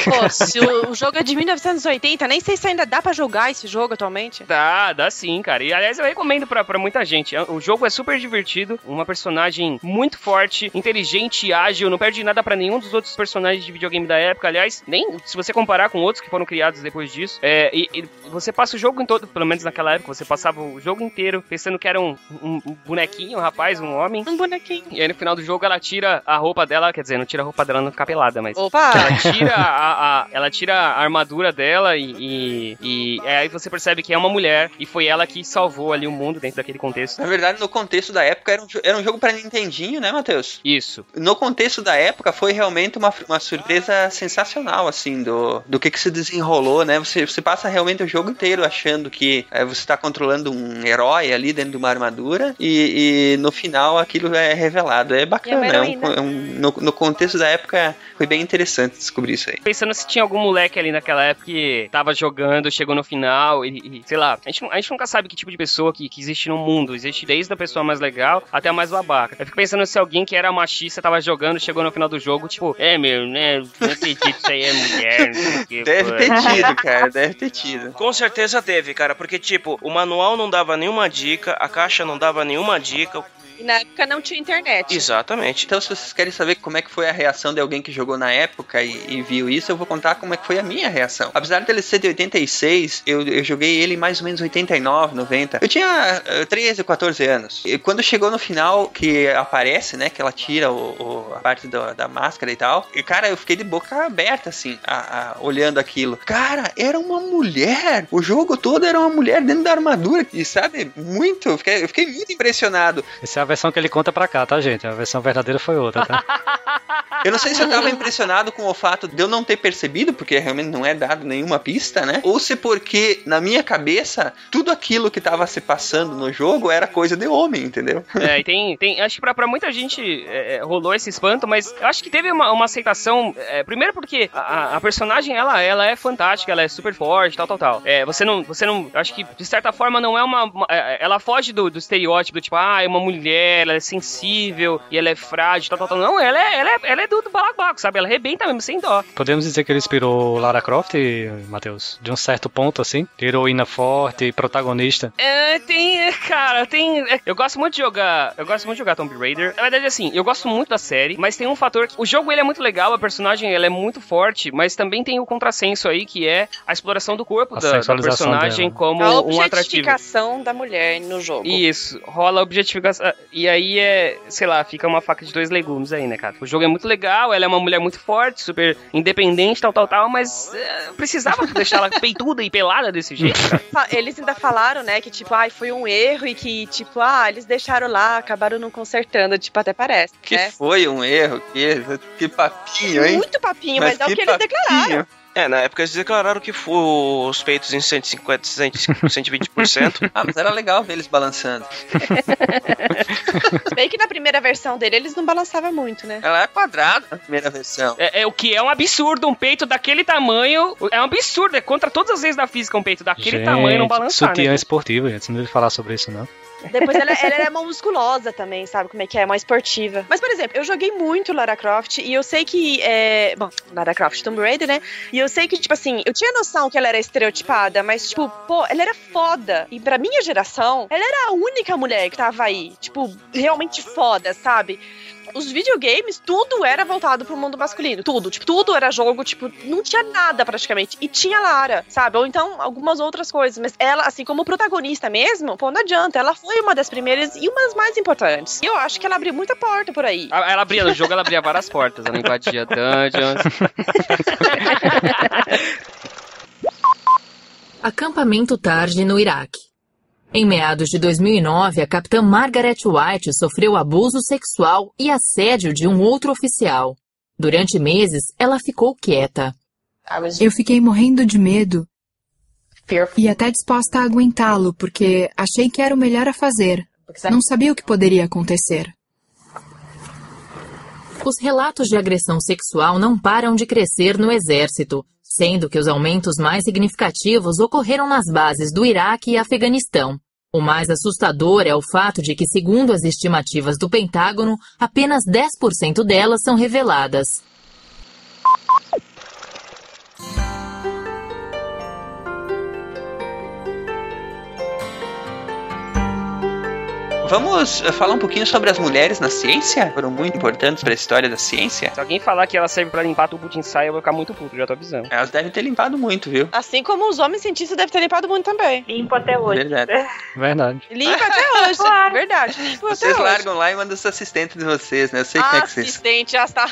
Pô, se o, o jogo é de 1980, nem sei se ainda dá pra jogar esse jogo atualmente.
Dá, dá sim, cara. E aliás, eu recomendo pra, pra muita gente. O jogo é super divertido, uma personagem muito forte, inteligente, ágil, não perde nada pra nenhum dos outros personagens de videogame da época. Aliás, nem se você comparar com outros que foram criados depois disso. É, e, e você passa o jogo em todo, pelo menos naquela época, você passava o jogo inteiro pensando que era um, um, um bonequinho, um rapaz, um homem.
Um bonequinho.
E aí no final do jogo ela tira a roupa dela, quer dizer, não tira a roupa dela não ficar pelada, mas.
Opa!
Ela tira a, a- ela tira a armadura dela e, e, e aí você percebe que é uma mulher e foi ela que salvou ali o mundo dentro daquele contexto.
Na verdade, no contexto da época, era um, era um jogo pra Nintendinho, né, Matheus?
Isso.
No contexto da época, foi realmente uma, uma surpresa sensacional, assim, do, do que, que se desenrolou, né? Você, você passa realmente o jogo inteiro achando que é, você está controlando um herói ali dentro de uma armadura e, e no final aquilo é revelado. É bacana, é um- é um- no, no contexto da época foi bem interessante descobrir isso aí.
Pensando se tinha algum moleque ali naquela época que tava jogando, chegou no final e, e, sei lá, a gente, a gente nunca sabe que tipo de pessoa que, que existe no mundo. Existe desde a pessoa mais legal até a mais babaca. Eu fico pensando se alguém que era machista tava jogando, chegou no final do jogo, tipo, é meu, né? Não acredito que isso aí é mulher, não sei o que.
Deve
pô."
ter tido, cara, deve ter tido.
Com certeza teve, cara, porque, tipo, o manual não dava nenhuma dica, a caixa não dava nenhuma dica.
E na época não tinha internet.
Exatamente.
Então, se vocês querem saber como é que foi a reação de alguém que jogou na época e, e viu isso, eu vou contar como é que foi a minha reação. Apesar dele ser de 86, eu, eu joguei ele em mais ou menos 89, 90. Eu tinha eh, 13, 14 anos. E quando chegou no final, que aparece, né, que ela tira o, o- a parte do- da máscara e tal, e cara, eu fiquei de boca aberta, assim, a- a- olhando aquilo. Cara, era uma mulher! O jogo todo era uma mulher dentro da armadura, e sabe, muito, eu fiquei, eu fiquei muito impressionado.
Essa é a versão que ele conta pra cá, tá, gente? A versão verdadeira foi outra, tá?
Eu não sei se eu tava impressionado com o fato de eu não ter percebido, porque realmente não é dado nenhuma pista, né? Ou se porque, na minha cabeça, tudo aquilo que tava se passando no jogo era coisa de homem, entendeu?
É, e tem, tem. Acho que pra, pra muita gente é, é, rolou esse espanto, mas eu acho que teve uma, uma aceitação. é, primeiro porque a, a- personagem ela, ela é fantástica, ela é super forte, tal, tal, tal. É, você não. Você não. Acho que, de certa forma, não é uma. uma- é, ela foge do, do estereótipo do tipo, ah, é uma mulher, ela é sensível e ela é frágil, tal, tal, tal. Não, ela é, ela é, ela é do, do balacobaco, sabe? Ela arrebenta mesmo, sem dó.
Podemos dizer que ele inspirou Lara Croft, Matheus? De um certo ponto, assim? Heroína forte, protagonista.
É, tem, cara, tem. é, Eu gosto muito de jogar. Eu gosto muito de jogar Tomb Raider. Na verdade, assim, eu gosto muito da série, mas tem um fator. O jogo ele é muito legal, a personagem ela é muito forte, mas também tem o contrassenso aí, que é a exploração do corpo
A
da, da personagem
dela.
como
a
um atrativo.
objetificação da mulher no jogo.
Isso, rola objetificação. E aí é, sei lá, fica uma faca de dois legumes aí, né, cara? O jogo é muito legal, ela é uma mulher muito forte, super independente, tal, tal, tal, mas é, precisava deixar ela peituda e pelada desse jeito, cara.
Fa- Eles ainda falaram, né, que tipo, ai, foi um erro e que, tipo, ah, eles deixaram lá, acabaram não consertando, tipo, até parece,
Que
né?
foi um erro, que, que papinho, hein?
Muito papinho, mas, é o
que
que eles declararam.
É, na época eles declararam que foi os peitos em 150, 120%.
Ah, mas era legal ver eles balançando.
Se bem que na primeira versão dele eles não balançavam muito, né?
Ela é quadrada na primeira versão.
É, é o que é um absurdo, um peito daquele tamanho. É um absurdo, é contra todas as leis da física um peito daquele tamanho não balançar,
sutiã
né?
esportivo, gente. Não deve falar sobre isso, não.
Depois ela, ela era mão musculosa também, sabe como é que é? Uma esportiva. Mas, por exemplo, eu joguei muito Lara Croft e eu sei que. É... Bom, Lara Croft Tomb Raider, né? E eu sei que, tipo assim, eu tinha noção que ela era estereotipada, mas, tipo, pô, ela era foda. E pra minha geração, ela era a única mulher que tava aí, tipo, realmente foda, sabe? Os videogames, tudo era voltado pro mundo masculino. Tudo. Tipo, tudo era jogo, tipo, não tinha nada praticamente. E tinha Lara, sabe? Ou então algumas outras coisas. Mas ela, assim, como protagonista mesmo, pô, não adianta. Ela foi uma das primeiras e uma das mais importantes. E eu acho que ela abriu muita porta por aí.
Ela ela abria no jogo, ela abria várias portas. Ela invadia dungeons.
Acampamento tarde no Iraque. Em meados de 2009, a capitã Margaret White sofreu abuso sexual e assédio de um outro oficial. Durante meses, ela ficou quieta.
Eu fiquei morrendo de medo e até disposta a aguentá-lo, porque achei que era o melhor a fazer. Não sabia o que poderia acontecer.
Os relatos de agressão sexual não param de crescer no exército, sendo que os aumentos mais significativos ocorreram nas bases do Iraque e Afeganistão. O mais assustador é o fato de que, segundo as estimativas do Pentágono, apenas 10% delas são reveladas.
Vamos eh, falar um pouquinho sobre as mulheres na ciência? Foram muito importantes para a história da ciência.
Se alguém falar que ela serve para limpar tubo de ensaio, eu vou ficar muito puto, já tô avisando.
Elas devem ter limpado muito, viu?
Assim como os homens cientistas devem ter limpado muito também.
Limpo até hoje.
Verdade.
Verdade.
Limpa até hoje.
Claro.
Verdade. Limpa
Vocês
até hoje.
largam lá e mandam os assistentes de vocês, né? Eu sei como é que vocês.
Assistente, já está.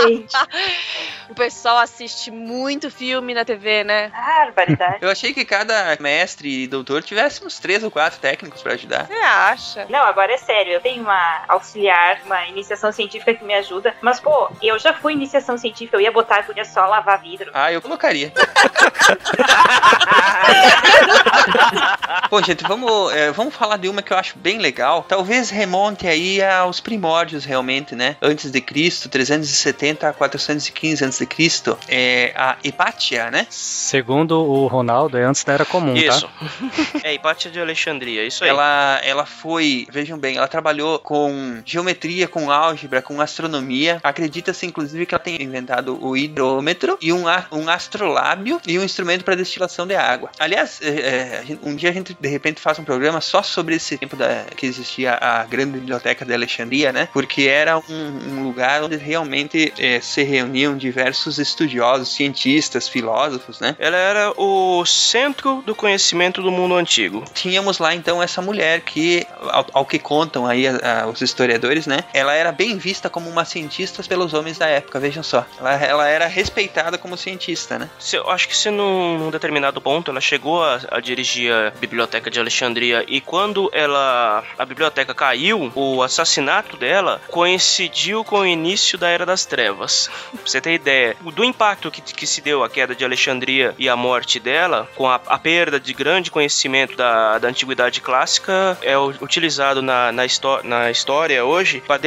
Gente,
O pessoal assiste muito filme na TV, né?
barbaridade.
Eu achei que cada mestre e doutor tivesse uns três ou quatro técnicos pra ajudar.
Você acha?
Não, agora é sério. Eu tenho uma auxiliar, uma iniciação científica que me ajuda. Mas, pô, eu já fui iniciação científica. Eu ia botar a agulha só lavar vidro.
Ah, eu colocaria. Bom, gente, vamos, é, vamos falar de uma que eu acho bem legal. Talvez remonte aí aos primórdios, realmente, né? Antes de Cristo, 370 a 415 antes de Cristo. É a Hipátia, né?
Segundo o Ronaldo, é antes da Era Comum,
Isso.
tá?
É, Hipátia de Alexandria, isso aí.
Ela, ela foi, vejam bem, ela trabalhou com geometria, com álgebra, com astronomia. Acredita-se, inclusive, que ela tenha inventado o hidrômetro e um, um astrolábio e um instrumento para destilação de água. Aliás, é, é, um dia a gente, de repente, faz um programa só sobre esse tempo da, que existia a grande biblioteca de Alexandria, né? Porque era um, um lugar onde realmente é, se reuniam diversos estudiosos, cientistas, filósofos, né?
Ela era o centro do conhecimento do mundo antigo.
tínhamos lá então essa mulher que, ao, que contam aí a- a- os historiadores, né? Ela era bem vista como uma cientista pelos homens da época, vejam só. Ela, ela era respeitada como cientista, né?
Se- Eu acho que se num, num determinado ponto ela chegou a, a dirigir a biblioteca de Alexandria e quando ela a biblioteca caiu, o assassinato dela coincidiu com o início da Era das Trevas. pra você ter ideia do impacto que, que se deu a queda de Alexandria e a morte dela, com a, a perda de grande conhecimento da, da antiguidade clássica, é o- na, na, na história hoje para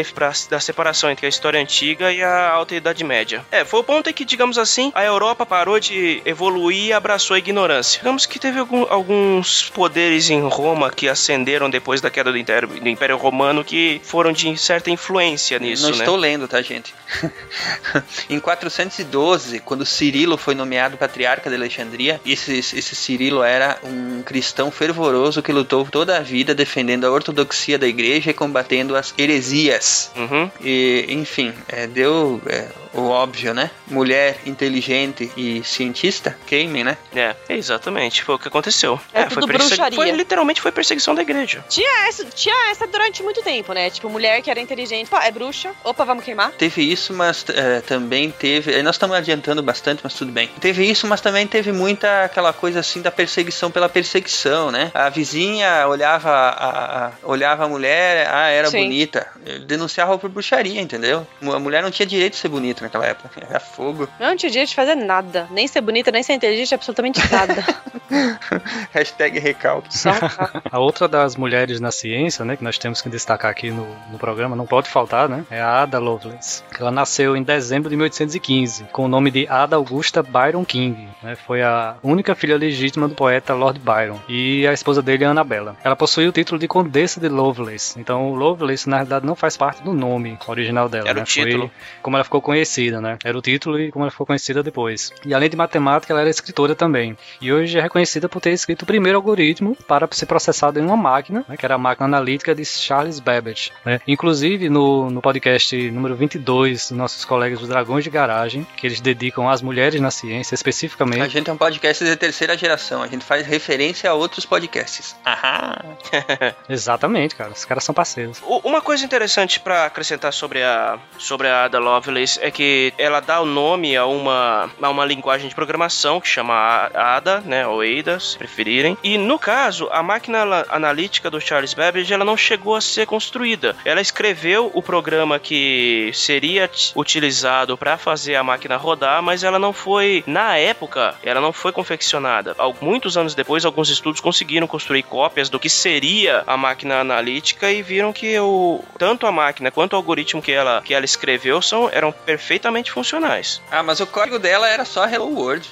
da separação entre a história antiga e a alta idade média. É, foi o ponto em que, digamos assim, a Europa parou de evoluir e abraçou a ignorância. Digamos que teve algum- alguns poderes em Roma que ascenderam depois da queda do Império, do Império Romano que foram de certa influência nisso,
Não
né?
estou lendo, tá, gente? em 412, quando Cirilo foi nomeado patriarca de Alexandria, esse, esse Cirilo era um cristão fervoroso que lutou toda a vida defendendo a ortodoxia da igreja e combatendo as heresias.
Uhum.
E, enfim, é, deu é, o óbvio, né? Mulher inteligente e cientista, queimem, né?
É, exatamente, foi o que aconteceu.
É
foi,
tudo
persegui-
bruxaria.
foi literalmente foi perseguição da igreja.
Tinha essa, tinha essa durante muito tempo, né? Tipo, mulher que era inteligente. Pô, é bruxa. Opa, vamos queimar?
Teve isso, mas é, também teve. eh, Nós estamos adiantando bastante, mas tudo bem. Teve isso, mas também teve muita aquela coisa assim da perseguição pela perseguição, né? A vizinha olhava a, a- olhava a mulher, ah, era
Sim.
bonita. Denunciava por bruxaria, entendeu? A mulher não tinha direito de ser bonita naquela época. Era fogo.
Não tinha direito de fazer nada. Nem ser bonita, nem ser inteligente, absolutamente nada.
Hashtag recalque.
Só
A outra das mulheres na ciência, né, que nós temos que destacar aqui no, no programa, não pode faltar, né, é a Ada Lovelace. Ela nasceu em dezembro de 1815, com o nome de Ada Augusta Byron King. né, foi a única filha legítima do poeta Lord Byron e a esposa dele, Annabella. Ela possui o título de Condessa de Lovelace. Então, Lovelace, na verdade, não faz parte do nome original dela.
Era
né,
o título.
Foi como ela ficou conhecida, né? Era o título e como ela ficou conhecida depois. E além de matemática, ela era escritora também. E hoje é reconhecida por ter escrito o primeiro algoritmo para ser processado em uma máquina, né, que era a máquina analítica de Charles Babbage. né. Inclusive, no, no podcast número 22 dos nossos colegas dos Dragões de Garagem, que eles dedicam às mulheres na ciência,
A
especificamente.
gente é um podcast de terceira geração. A gente faz referência a outros podcasts. Aham.
Exatamente, cara. Os caras são parceiros.
Uma coisa interessante pra acrescentar sobre a sobre a Ada Lovelace é que ela dá o nome a uma a uma linguagem de programação que chama Ada, né, ou Ada, se preferirem. E no caso, a máquina analítica do Charles Babbage, ela não chegou a ser construída. Ela escreveu o programa que seria utilizado para fazer a máquina rodar, mas ela não foi na época, ela não foi confeccionada. Al- Muitos anos depois, alguns estudos conseguiram construir cópias do que seria a máquina analítica e viram que o, tanto a máquina quanto o algoritmo que ela, que ela escreveu são, eram perfeitamente funcionais.
Ah, mas o código dela era só Hello World.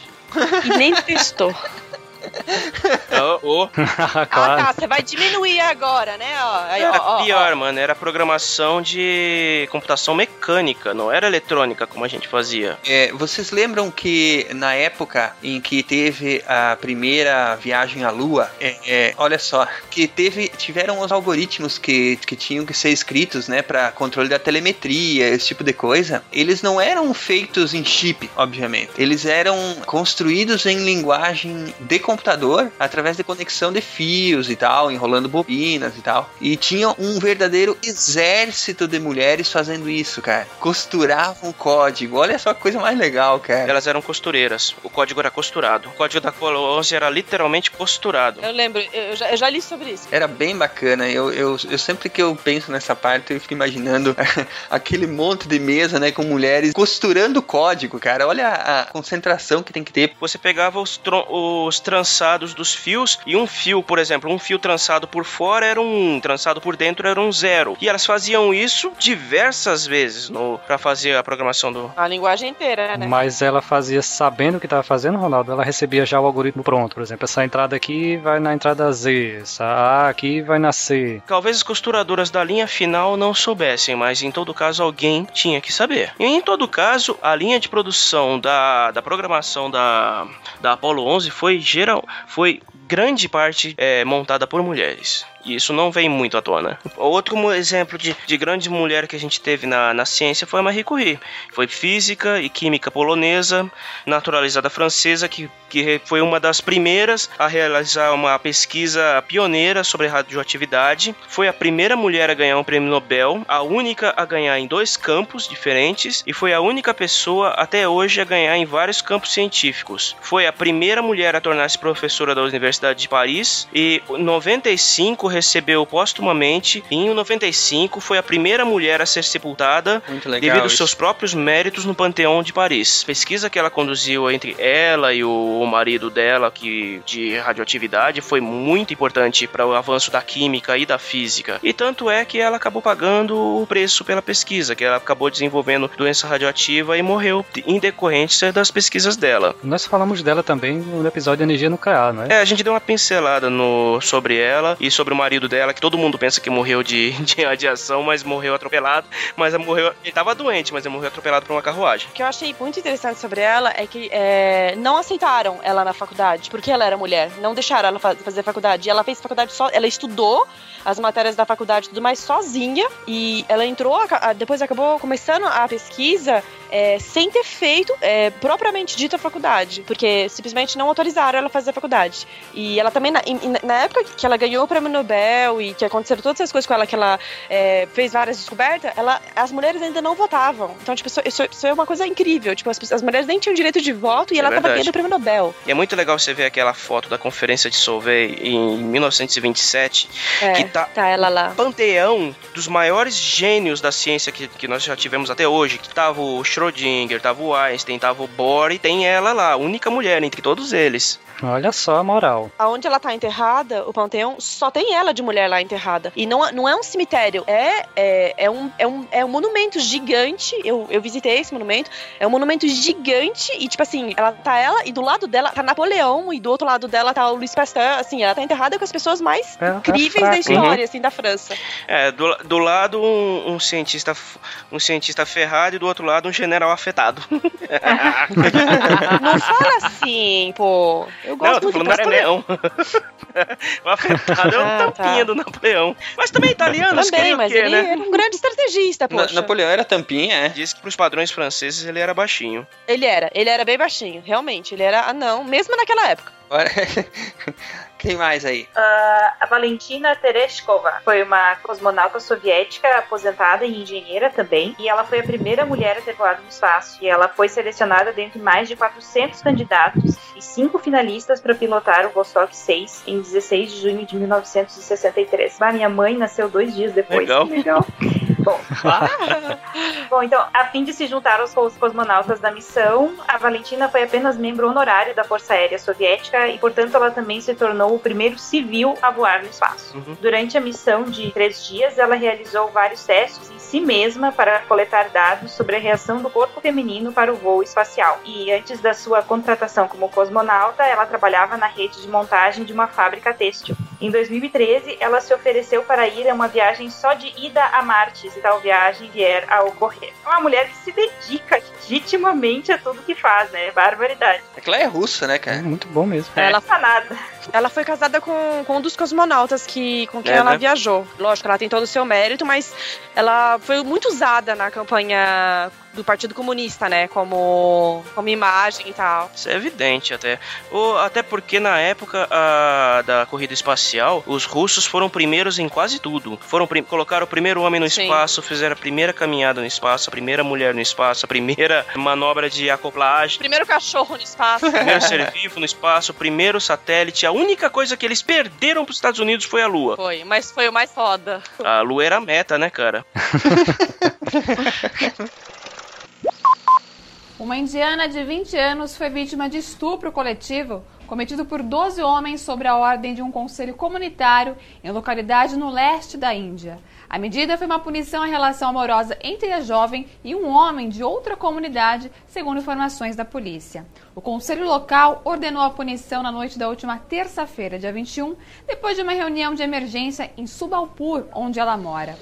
E nem testou.
oh, oh.
Ah, tá. Você vai diminuir agora, né? Ó, aí,
era
ó,
pior,
ó.
mano. Era programação de computação mecânica, não era eletrônica como a gente fazia.
É, vocês lembram que na época em que teve a primeira viagem à Lua, é, é, olha só, que teve, tiveram os algoritmos que, que tinham que ser escritos, né, para controle da telemetria, esse tipo de coisa. Eles não eram feitos em chip, obviamente. Eles eram construídos em linguagem de computador através de conexão de fios e tal, enrolando bobinas e tal. E tinha um verdadeiro exército de mulheres fazendo isso, cara. Costuravam código. Olha só que coisa mais legal, cara.
Elas eram costureiras. O código era costurado. O código da Colo 11 era literalmente costurado.
Eu lembro, eu já, eu já li sobre isso.
Era bem bacana. Eu, eu, eu sempre que eu penso nessa parte, eu fico imaginando aquele monte de mesa, né, com mulheres costurando código, cara. Olha a concentração que tem que ter.
Você pegava os, os trançados dos fios e um fio, por exemplo, um fio trançado por fora era um, trançado por dentro era um zero. E elas faziam isso diversas vezes no para fazer a programação do
a linguagem inteira, né?
Mas ela fazia sabendo o que estava fazendo, Ronaldo. Ela recebia já o algoritmo pronto, por exemplo, essa entrada aqui vai na entrada Z, essa A aqui vai na C.
Talvez as costuradoras da linha final não soubessem, mas em todo caso alguém tinha que saber. E em todo caso, a linha de produção da, da programação da, da Apollo 11 foi geral foi grande parte é, montada por mulheres. E isso não vem muito à tona. Outro exemplo de, de grande mulher que a gente teve na, na ciência foi a Marie Curie. Foi física e química polonesa, naturalizada francesa, que, que foi uma das primeiras a realizar uma pesquisa pioneira sobre radioatividade. Foi a primeira mulher a ganhar um prêmio Nobel, a única a ganhar em dois campos diferentes e foi a única pessoa até hoje a ganhar em vários campos científicos. Foi a primeira mulher a tornar-se professora da Universidade de Paris e 95 recebeu póstumamente e em 95 foi a primeira mulher a ser sepultada devido aos seus próprios méritos no Panteão de Paris. Pesquisa que ela conduziu entre ela e o marido dela que de radioatividade foi muito importante para o avanço da química e da física. E tanto é que ela acabou pagando o preço pela pesquisa, que ela acabou desenvolvendo doença radioativa e morreu em decorrência das pesquisas dela.
Nós falamos dela também no episódio de energia nuclear, não é?
É, a gente deu uma pincelada no sobre ela e sobre o marido dela, que todo mundo pensa que morreu de, de radiação, mas morreu atropelado. Mas morreu. Ele tava doente, mas ele morreu atropelado por uma carruagem.
O que eu achei muito interessante sobre ela é que é, não aceitaram ela na faculdade, porque ela era mulher. Não deixaram ela fazer faculdade. E ela fez faculdade só. Ela estudou as matérias da faculdade e tudo mais sozinha. E ela entrou, depois acabou começando a pesquisa é, sem ter feito é, propriamente dita faculdade, porque simplesmente não autorizaram ela a fazer a faculdade. E ela também, na, na época que ela ganhou o prêmio Nobel e que aconteceram todas essas coisas com ela, que ela é, fez várias descobertas, ela, as mulheres ainda não votavam. Então, tipo, isso, isso é uma coisa incrível. Tipo, as, as mulheres nem tinham direito de voto e é ela estava ganhando o prêmio Nobel.
E é muito legal você ver aquela foto da conferência de Solvay em 1927,
é,
que tá,
tá ela lá.
panteão dos maiores gênios da ciência que, que nós já tivemos até hoje, que tava o Schrödinger, tava o Einstein, tava o Bohr e tem ela lá, única mulher entre todos eles.
Olha só a moral.
Aonde ela tá enterrada, o panteão, só tem ela de mulher lá enterrada. E não, não é um cemitério, é, é, é, um, é, um, é um monumento gigante. Eu, eu visitei esse monumento. É um monumento gigante e, tipo assim, ela tá ela e do lado dela tá Napoleão e do outro lado dela tá o Luiz Pasteur. Assim, ela tá enterrada com as pessoas mais é, incríveis é da história, uhum. assim, da França.
É, do, do lado um, um, cientista um cientista ferrado e do outro lado um general afetado.
não fala assim, pô. Eu gosto
não, eu tô falando Napoleão. o afetado é um ah, tampinha tá. do Napoleão. Mas também italianos
também, mas
quê,
ele
né?
era um grande estrategista, poxa.
Na, Napoleão era tampinha, é?
Diz que pros padrões franceses ele era baixinho.
Ele era, ele era bem baixinho, realmente. Ele era anão, mesmo naquela época.
Quem mais aí?
Uh, a Valentina Tereshkova foi uma cosmonauta soviética aposentada e engenheira também, e ela foi a primeira mulher a ter voado no espaço. E ela foi selecionada dentre mais de 400 candidatos e cinco finalistas para pilotar o Vostok 6 em 16 de junho de 1963. A minha mãe nasceu dois dias depois.
Legal.
Legal. Bom, Bom, então, a fim de se juntar aos cosmonautas da missão, a Valentina foi apenas membro honorário da Força Aérea Soviética e, portanto, ela também se tornou o primeiro civil a voar no espaço. Uhum. Durante a missão de três dias, ela realizou vários testes em si mesma para coletar dados sobre a reação do corpo feminino para o voo espacial. E antes da sua contratação como cosmonauta, ela trabalhava na rede de montagem de uma fábrica têxtil. Em 2013, ela se ofereceu para ir a uma viagem só de ida a Marte, se tal viagem vier a ocorrer. É uma mulher que se dedica legitimamente a tudo que faz, né? Barbaridade.
É que ela é russa, né, cara? É
muito bom mesmo.
Ela é. nada. Ela foi casada com, com um dos cosmonautas que, com quem é, ela né? viajou. Lógico, ela tem todo o seu mérito, mas ela foi muito usada na campanha do Partido Comunista, né? Como, como imagem e tal.
Isso é evidente até. Ou, até porque na época a, da corrida espacial, os russos foram primeiros em quase tudo. Foram colocaram o primeiro homem no Sim. espaço, fizeram a primeira caminhada no espaço, a primeira mulher no espaço, a primeira manobra de acoplagem.
Primeiro cachorro no espaço.
Primeiro ser vivo no espaço, o primeiro satélite. A única coisa que eles perderam para os Estados Unidos foi a Lua.
Foi, mas foi o mais foda.
A Lua era a meta, né, cara?
Uma indiana de 20 anos foi vítima de estupro coletivo cometido por 12 homens sob a ordem de um conselho comunitário em localidade no leste da Índia. A medida foi uma punição à relação amorosa entre a jovem e um homem de outra comunidade, segundo informações da polícia. O conselho local ordenou a punição na noite da última terça-feira, dia 21, depois de uma reunião de emergência em Subalpur, onde ela mora.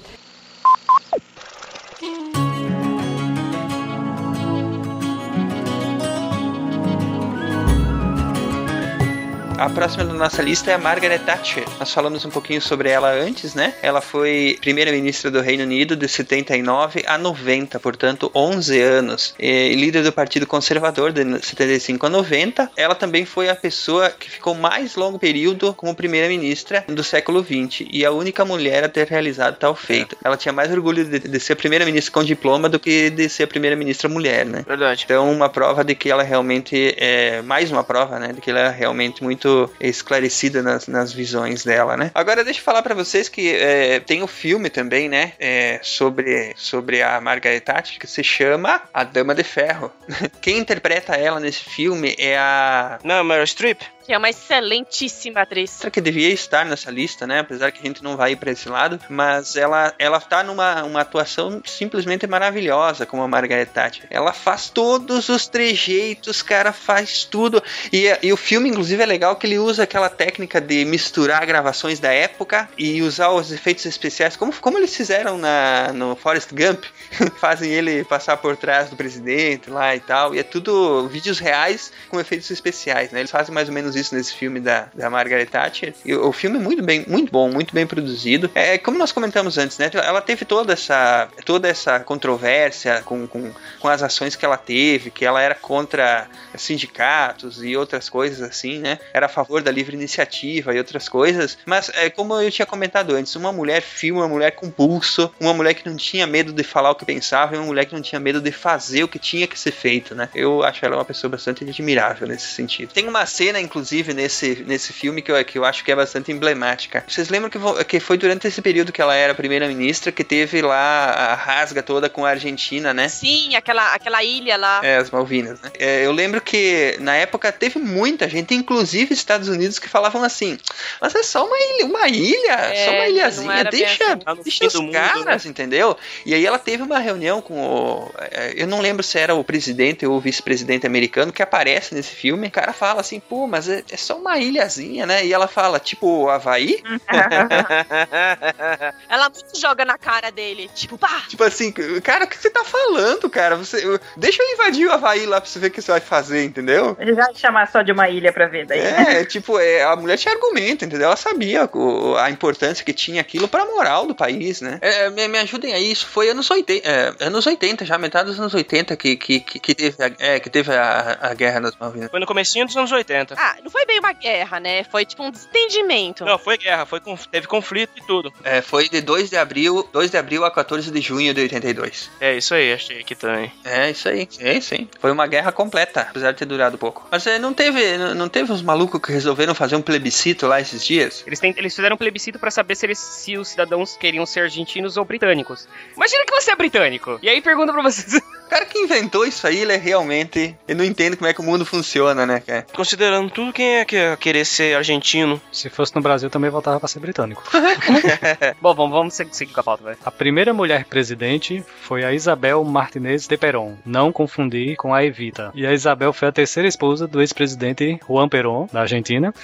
A próxima da nossa lista é a Margaret Thatcher. Nós falamos um pouquinho sobre ela antes, né? Ela foi primeira-ministra do Reino Unido de 79 a 90, portanto, 11 anos. E líder do Partido Conservador de 75 a 90. Ela também foi a pessoa que ficou mais longo período como primeira-ministra do século 20 e a única mulher a ter realizado tal feito. Ela tinha mais orgulho de, de ser primeira-ministra com diploma do que de ser primeira-ministra mulher, né?
Verdade.
Então, uma prova de que ela realmente é mais uma prova, né? De que ela é realmente muito esclarecida nas, nas visões dela, né? Agora deixa eu falar para vocês que é, tem o um filme também, né? É, sobre, sobre a Margaret Thatcher que se chama A Dama de Ferro. Quem interpreta ela nesse filme é a...
Não, Meryl Streep
que é uma excelentíssima atriz.
Será que devia estar nessa lista, né? Apesar que a gente não vai ir para esse lado, mas ela ela tá numa uma atuação simplesmente maravilhosa como a Margaret Thatcher. Ela faz todos os trejeitos, cara, faz tudo. E, e o filme inclusive é legal que ele usa aquela técnica de misturar gravações da época e usar os efeitos especiais, como como eles fizeram na no Forrest Gump, fazem ele passar por trás do presidente lá e tal, e é tudo vídeos reais com efeitos especiais, né? Eles fazem mais ou menos isso nesse filme da, da Margaret Thatcher. E o filme é muito bem, muito bom, muito bem produzido. É como nós comentamos antes, né? Ela teve toda essa, toda essa controvérsia com, com, com as ações que ela teve, que ela era contra sindicatos e outras coisas assim, né? Era a favor da livre iniciativa e outras coisas. Mas é como eu tinha comentado antes, uma mulher firme, uma mulher com pulso, uma mulher que não tinha medo de falar o que pensava e uma mulher que não tinha medo de fazer o que tinha que ser feito, né? Eu acho ela uma pessoa bastante admirável nesse sentido. Tem uma cena, inclusive inclusive, nesse, nesse filme que eu, que eu acho que é bastante emblemática. Vocês lembram que, que foi durante esse período que ela era primeira-ministra que teve lá a rasga toda com a Argentina, né?
Sim, aquela, aquela ilha lá.
É, as Malvinas, né? É, eu lembro que na época teve muita gente, inclusive Estados Unidos, que falavam assim: mas é só uma ilha, uma ilha, é, só uma ilhazinha, deixa, assim. deixa os caras, né? entendeu? E aí ela teve uma reunião com o. É, eu não lembro se era o presidente ou o vice-presidente americano que aparece nesse filme. O cara fala assim, pô, mas é, é só uma ilhazinha, né? E ela fala, tipo, Havaí?
ela muito joga na cara dele, tipo, pá!
Tipo assim, cara, o que você tá falando, cara? Você, deixa eu invadir o Havaí lá pra você ver o que você vai fazer, entendeu?
Ele vai chamar só de uma ilha pra ver daí.
É, tipo, é, a mulher tinha argumento, entendeu? Ela sabia o, a importância que tinha aquilo pra moral do país, né? É, me, me, ajudem aí, isso foi anos 80, é, anos 80, já metade dos anos 80 que, que, que, teve, a, é, que teve a, a Guerra das Malvinas.
Foi no comecinho dos anos 80.
Ah, não foi bem uma guerra, né? Foi tipo um desentendimento.
Não, foi guerra, foi teve conflito e tudo.
É, foi de 2 de abril, 2 de abril a 14 de junho de 82.
É isso aí, achei aqui também.
É isso aí, é isso aí. Foi uma guerra completa, apesar de ter durado pouco. Mas é, não teve, não, não teve uns malucos que resolveram fazer um plebiscito lá esses dias?
Eles, tem- eles fizeram um plebiscito pra saber se, eles, se os cidadãos queriam ser argentinos ou britânicos. Imagina que você é britânico. E aí pergunta pra vocês.
O cara que inventou isso aí, ele é realmente. Ele não entende como é que o mundo funciona, né, cara?
Considerando tudo, quem é que ia querer ser argentino?
Se fosse no Brasil, também voltava pra ser britânico.
Bom, vamos, vamos seguir seguir com a pauta, vai.
A primeira mulher presidente foi a Isabel Martinez de Perón, não confundir com a Evita. E a Isabel foi a terceira esposa do ex-presidente Juan Perón, da Argentina.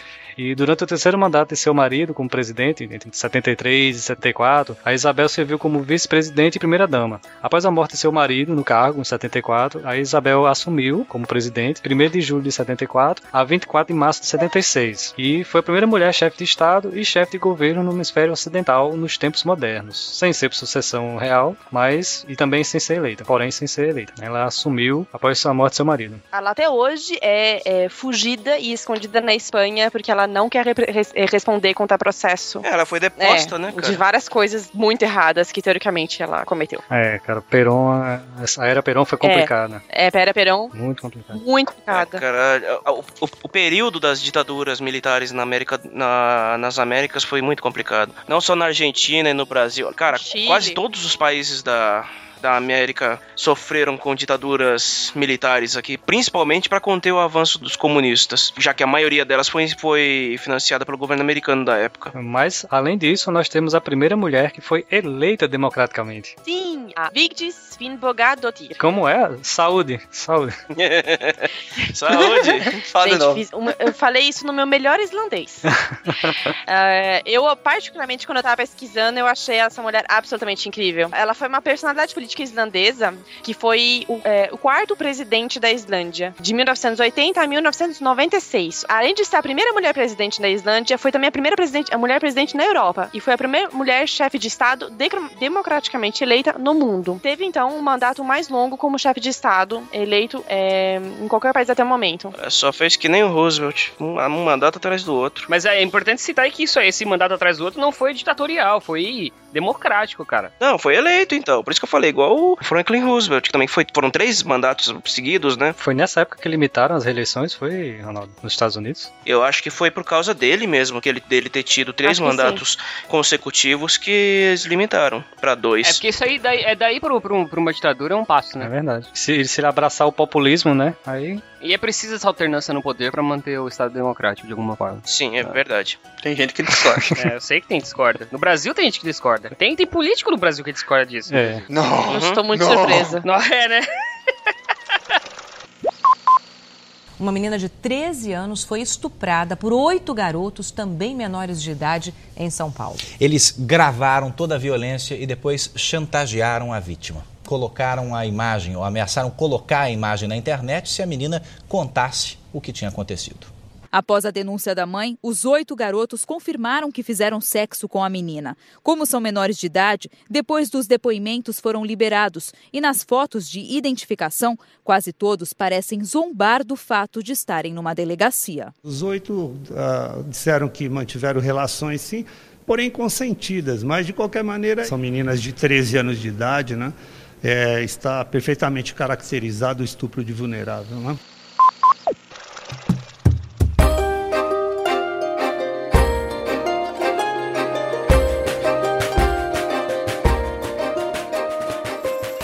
E durante o terceiro mandato de seu marido como presidente, entre 73 e 74, a Isabel serviu como vice-presidente e primeira-dama. Após a morte de seu marido no cargo, em 74, a Isabel assumiu como presidente 1 de julho de 74 a 24 de março de 76. E foi a primeira mulher chefe de Estado e chefe de governo no hemisfério ocidental nos tempos modernos, sem ser por sucessão real, mas e também sem ser eleita, porém sem ser eleita. Ela assumiu após a morte de seu marido.
Ela até hoje é, é fugida e escondida na Espanha porque ela não quer res- eh, responder contra processo.
É, ela foi deposta,
É,
né,
De
cara?
várias coisas muito erradas que teoricamente ela cometeu.
É, cara, Perón, essa era Perón foi complicada.
É, Pera Perón,
Muito complicada.
muito complicada.
Cara, o, o- o período das ditaduras militares na América, na- nas Américas foi muito complicado. Não só na Argentina e no Brasil. Cara,
Chile.
quase todos os países da, da América sofreram com ditaduras militares aqui, principalmente para conter o avanço dos comunistas, já que a maioria delas foi, foi financiada pelo governo americano da época.
Mas, além disso, nós temos a primeira mulher que foi eleita democraticamente.
Sim, a Vigdis Finnbogadottir.
Como é? Saúde, saúde.
Saúde!
Fala de
Gente,
novo.
fiz uma- eu falei isso no meu melhor islandês. É, eu, particularmente, quando eu tava pesquisando, eu achei essa mulher absolutamente incrível. Ela foi uma personalidade política islandesa que foi o, é, o quarto presidente da Islândia, de 1980 a 1996. Além de ser a primeira mulher presidente da Islândia, foi também a primeira presidente, a mulher presidente na Europa. E foi a primeira mulher chefe de Estado decra- democraticamente eleita no mundo. Teve, então, um mandato mais longo como chefe de Estado, eleito é, em qualquer país até o momento.
Só fez que nem o Roosevelt, um, um mandato atrás do outro.
Mas é importante citar que isso, esse mandato atrás do outro não foi ditatorial, foi democrático, cara.
Não, foi eleito então. Por isso que eu falei, igual o Franklin Roosevelt, que também foi, foram três mandatos seguidos, né?
Foi nessa época que limitaram as reeleições, foi, Ronaldo, nos Estados Unidos?
Eu acho que foi por causa dele mesmo, que ele, dele ter tido três
Acho que
mandatos consecutivos que eles limitaram pra dois.
É porque isso aí daí, é daí pra uma ditadura é um passo,
É
né?
verdade. Se, se ele abraçar o populismo, né? Aí
E é preciso essa alternância no poder pra manter o Estado democrático de alguma forma.
Sim, é verdade.
Tem gente que discorda.
É, eu sei que tem discorda. No Brasil tem gente que discorda. Tem, tem político no Brasil que discorda disso.
É.
Não.
Eu estou muito
Não.
surpresa.
Não é, né?
Uma menina de 13 anos foi estuprada por oito garotos, também menores de idade, em São Paulo.
Eles gravaram toda a violência e depois chantagearam a vítima. Colocaram a imagem, ou ameaçaram colocar a imagem na internet se a menina contasse o que tinha acontecido.
Após a denúncia da mãe, os oito garotos confirmaram que fizeram sexo com a menina. Como são menores de idade, depois dos depoimentos foram liberados e nas fotos de identificação, quase todos parecem zombar do fato de estarem numa delegacia.
Os oito ah, disseram que mantiveram relações, sim, porém consentidas, mas de qualquer maneira são meninas de 13 anos de idade, né? É, está perfeitamente caracterizado o estupro de vulnerável. Né?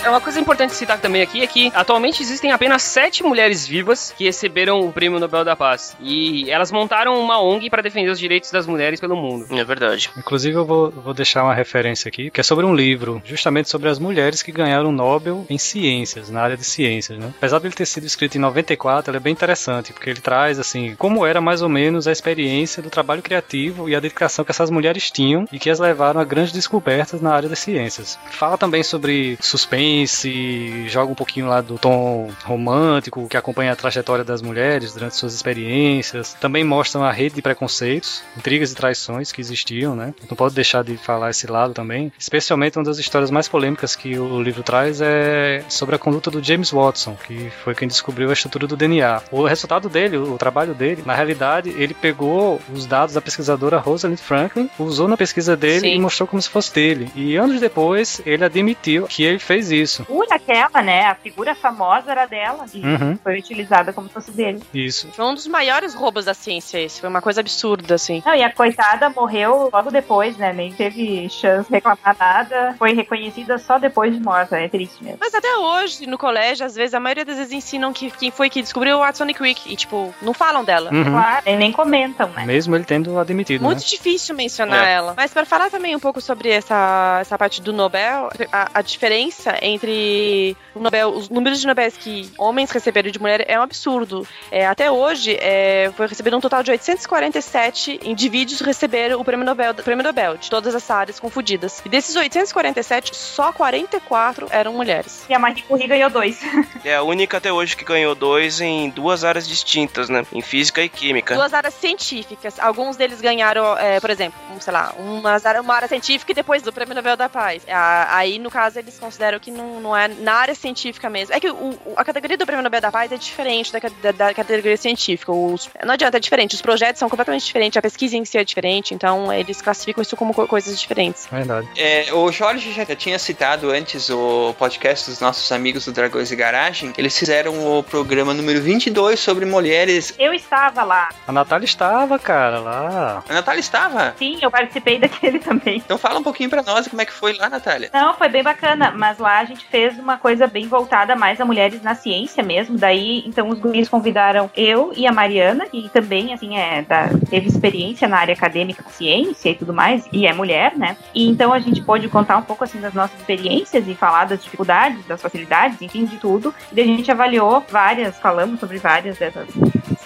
É uma coisa importante citar também aqui é que atualmente existem apenas sete mulheres vivas que receberam o Prêmio Nobel da Paz. E elas montaram uma ONG para defender os direitos das mulheres pelo mundo.
É verdade.
Inclusive, eu vou, vou deixar uma referência aqui, que é sobre um livro, justamente sobre as mulheres que ganharam o Nobel em ciências, na área de ciências, né? Apesar de ele ter sido escrito em 94, ele é bem interessante, porque ele traz, assim, como era mais ou menos a experiência do trabalho criativo e a dedicação que essas mulheres tinham e que as levaram a grandes descobertas na área das ciências. Fala também sobre suspense, suspense, joga um pouquinho lá do tom romântico que acompanha a trajetória das mulheres durante suas experiências. Também mostram a rede de preconceitos, intrigas e traições que existiam, né? Não pode deixar de falar esse lado também. Especialmente uma das histórias mais polêmicas que o livro traz é sobre a conduta do James Watson, que foi quem descobriu a estrutura do DNA. O resultado dele, o trabalho dele, na realidade, ele pegou os dados da pesquisadora Rosalind Franklin, usou na pesquisa dele Sim. e mostrou como se fosse dele. E anos depois, ele admitiu que ele fez isso.
Ui, aquela, né? A figura famosa era dela. E uhum. foi utilizada como se fosse dele.
Isso.
Foi um dos maiores roubos da ciência, esse. Foi uma coisa absurda, assim.
Não, e a coitada morreu logo depois, né? Nem teve chance de reclamar nada. Foi reconhecida só depois de morta. É triste mesmo.
Mas até hoje, no colégio, às vezes, a maioria das vezes ensinam que quem foi que descobriu o Watson Creek. E, tipo, não falam dela.
Uhum. Claro, nem comentam, né?
Mesmo ele tendo admitido.
Muito
né?
difícil mencionar é. ela. Mas para falar também um pouco sobre essa, essa parte do Nobel, a, a diferença entre o Nobel, os números de Nobel que homens receberam de mulher é um absurdo. É, até hoje, é, foi recebido um total de 847 indivíduos receberam o prêmio Nobel, prêmio Nobel de todas as áreas confundidas. E desses 847, só 44 eram mulheres.
E a Marie Curie ganhou dois.
É a única até hoje que ganhou dois em duas áreas distintas, né? Em física e química.
Duas áreas científicas. Alguns deles ganharam, é, por exemplo, um, sei lá, uma, uma área científica e depois do prêmio Nobel da Paz. Aí, no caso, eles consideram que não, não é na área científica mesmo. É que o, a categoria do prêmio Nobel da Paz é diferente da, da, da categoria científica. Os, não adianta, é diferente. Os projetos são completamente diferentes, a pesquisa em si é diferente, então eles classificam isso como co coisas diferentes.
Verdade.
É, o Jorge já tinha citado antes o podcast dos nossos amigos do Dragões e Garagem. Eles fizeram o programa número 22 sobre mulheres.
Eu estava lá.
A Natália estava, cara, lá.
A Natália estava?
Sim, eu participei daquele também.
Então fala um pouquinho pra nós como é que foi lá, Natália.
Não, foi bem bacana, mas lá a gente fez uma coisa bem voltada mais a mulheres na ciência mesmo. Daí, então, os guris convidaram eu e a Mariana, que também, assim, é da, teve experiência na área acadêmica, ciência e tudo mais, e é mulher, né? E então a gente pôde contar um pouco, assim, das nossas experiências e falar das dificuldades, das facilidades, enfim, de tudo. E a gente avaliou várias, falamos sobre várias dessas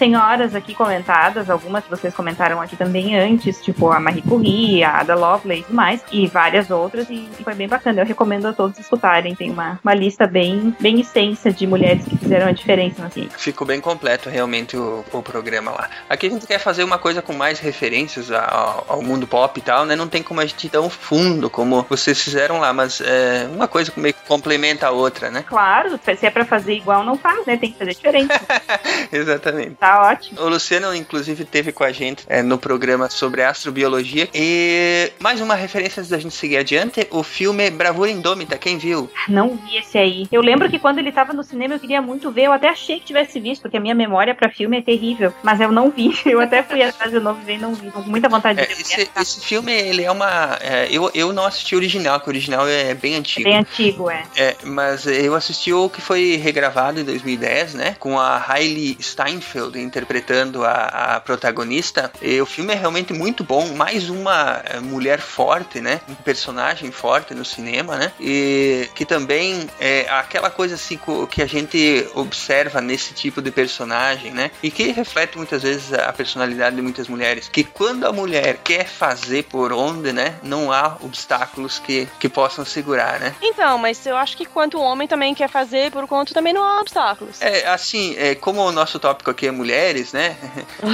senhoras aqui comentadas, algumas que vocês comentaram aqui também antes, tipo a Marie Curie, a Ada Lovelace e mais, e várias outras, e, e, foi bem bacana. Eu recomendo a todos escutarem. Tem uma, uma lista bem, bem extensa de mulheres que fizeram a diferença na ciência.
Ficou bem completo realmente o, o programa lá. Aqui a gente quer fazer uma coisa com mais referências ao, ao mundo pop e tal, né? Não tem como a gente ir tão fundo como vocês fizeram lá, mas é uma coisa que meio que complementa a outra, né?
Claro, se é pra fazer igual, não faz, né? Tem que fazer diferente.
Exatamente.
Tá Tá ótimo.
O Luciano, inclusive, teve com a gente é, no programa sobre astrobiologia. E mais uma referência antes da gente seguir adiante: o filme Bravura Indômita. Quem viu?
Não vi esse aí. Eu lembro que quando ele tava no cinema eu queria muito ver. Eu até achei que tivesse visto, porque a minha memória para filme é terrível. Mas eu não vi. Eu até fui atrás de novo e não vi. Com muita vontade de
é, ver. Esse, esse, filme, ele é uma. É, eu, eu não assisti o original, que o original é bem antigo.
É bem antigo, é.
é. Mas eu assisti o que foi regravado em 2010, né? Com a Hailey Steinfeld interpretando a, a, protagonista. E o filme é realmente muito bom, mais uma eh, mulher forte, né? Um personagem forte no cinema, né? E que também é aquela coisa assim que a gente observa nesse tipo de personagem, né? E que reflete muitas vezes a personalidade de muitas mulheres, que quando a mulher quer fazer por onde, né? Não há obstáculos que, que possam segurar, né?
Então, mas eu acho que quanto o homem também quer fazer por conta também não há obstáculos.
É, assim, é, como o nosso tópico aqui é mulheres, né?
não,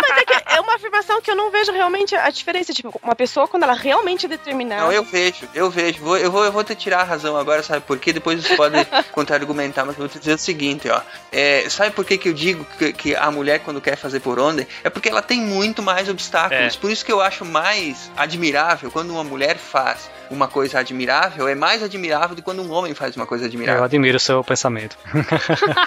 mas é, que é uma afirmação que eu não vejo realmente a diferença. Tipo, uma pessoa, quando ela realmente é determinada.
Não, eu vejo, eu vejo. Vou, eu, vou, eu vou te tirar a razão agora, sabe por quê? Depois você pode contra-argumentar, mas eu vou te dizer o seguinte, ó. É, sabe por que, que eu digo que, que, a mulher, quando quer fazer por onde? É porque ela tem muito mais obstáculos. É. Por isso que eu acho mais admirável quando uma mulher faz uma coisa admirável, é mais admirável do que quando um homem faz uma coisa admirável.
Eu admiro o seu pensamento.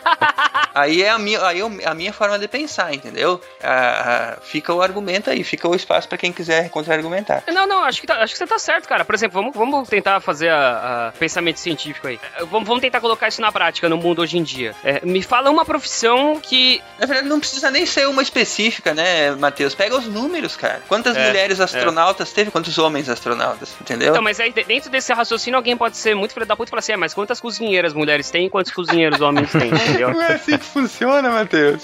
aí é a minha, aí eu, a minha forma de pensar, entendeu? Ah, ah, fica o argumento aí, fica o espaço para quem quiser contra-argumentar.
Não, não, acho que, tá, acho que você tá certo, cara. Por exemplo, vamos, vamos tentar fazer a, a pensamento científico aí. É, vamos, vamos tentar colocar isso na prática no mundo hoje em dia. É, me fala uma profissão que.
Na verdade, não precisa nem ser uma específica, né, Matheus? Pega os números, cara. Quantas é, mulheres é. astronautas teve? Quantos homens astronautas? Entendeu?
Então, mas aí dentro desse raciocínio alguém pode ser muito filho da puta e falar assim: é, mas quantas cozinheiras mulheres têm e quantos cozinheiros homens têm? Entendeu?
Não é assim que funciona, Matheus?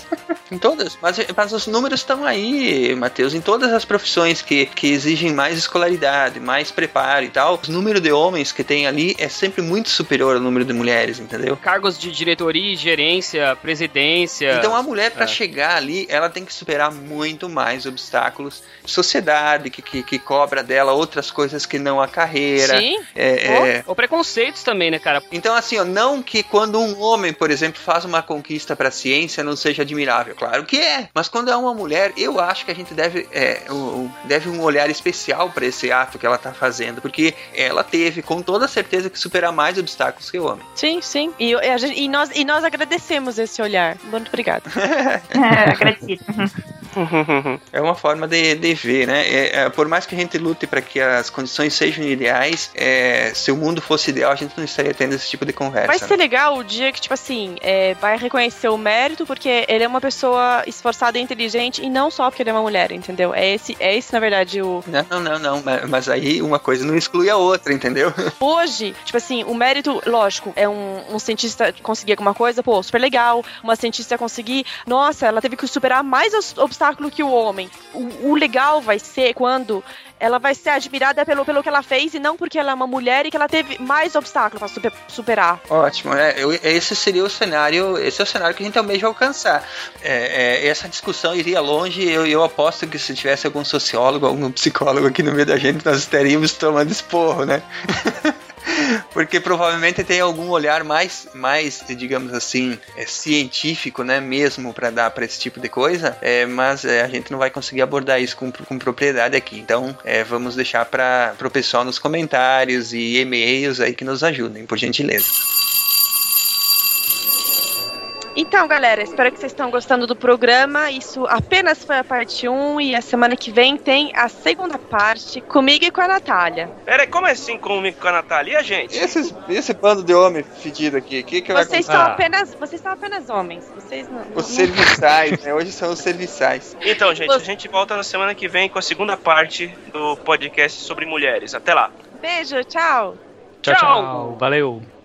em todas. Mas, mas os números estão aí, Matheus. Em todas as profissões que, que exigem mais escolaridade, mais preparo e tal, o número de homens que tem ali é sempre muito superior ao número de mulheres, entendeu?
Cargos de diretoria, gerência, presidência.
Então a mulher, para é. chegar ali, ela tem que superar muito mais obstáculos. Sociedade que, que, que cobra dela outras coisas que não a carreira.
Sim. É, ou, é... preconceitos também, né, cara?
Então, assim, ó, não que quando um homem, por exemplo, faz uma conquista para a ciência não seja admirável. Claro que é. Mas quando é uma mulher, eu acho que a gente deve, é, deve um olhar especial para esse ato que ela tá fazendo. Porque ela teve, com toda certeza, que superar mais obstáculos que o homem.
Sim, sim. E, gente, e nós, e nós agradecemos esse olhar. Muito obrigada.
é, agradecido.
é uma forma de, de ver, né? É, é, por mais que a gente lute para que as condições sejam ideais, é, se o mundo fosse ideal, a gente não estaria tendo esse tipo de conversa.
Vai ser
né?
legal o dia que, tipo assim, é, vai reconhecer o mérito porque ele é uma pessoa esforçada e inteligente e não só porque ele é uma mulher, entendeu? É esse, é esse na verdade, o.
Não, não, não, mas aí uma coisa não exclui a outra, entendeu?
Hoje, tipo assim, o mérito, lógico, é um, um cientista conseguir alguma coisa, pô, super legal. Uma cientista conseguir, nossa, ela teve que superar mais obstáculo que o homem. O, o legal vai ser quando ela vai ser admirada pelo, pelo que ela fez e não porque ela é uma mulher e que ela teve mais obstáculos para super, superar.
Ótimo, é, esse seria o cenário, esse é o cenário que a gente almeja alcançar. É, é, essa discussão iria longe, eu, eu aposto que se tivesse algum sociólogo, algum psicólogo aqui no meio da gente, nós estaríamos tomando esporro, né? Porque provavelmente tem algum olhar mais, mais digamos assim, é, científico, né, mesmo para dar para esse tipo de coisa, é, mas é, a gente não vai conseguir abordar isso com, com propriedade aqui. Então, é, vamos deixar para o pessoal nos comentários e e-mails aí que nos ajudem, por gentileza.
Então, galera, espero que vocês estão gostando do programa. Isso apenas foi a parte 1 e a semana que vem tem a segunda parte comigo e com a Natália.
Peraí, como é assim comigo e com a Natália? E a gente?
Esse, esse bando de homem fedido aqui, que que
vocês vai são apenas Vocês são apenas homens. Vocês não.
Os serviçais, né? Hoje são os serviçais.
Então, gente, a gente volta na semana que vem com a segunda parte do podcast sobre mulheres. Até lá.
Beijo, tchau.
Tchau, tchau. tchau. Valeu.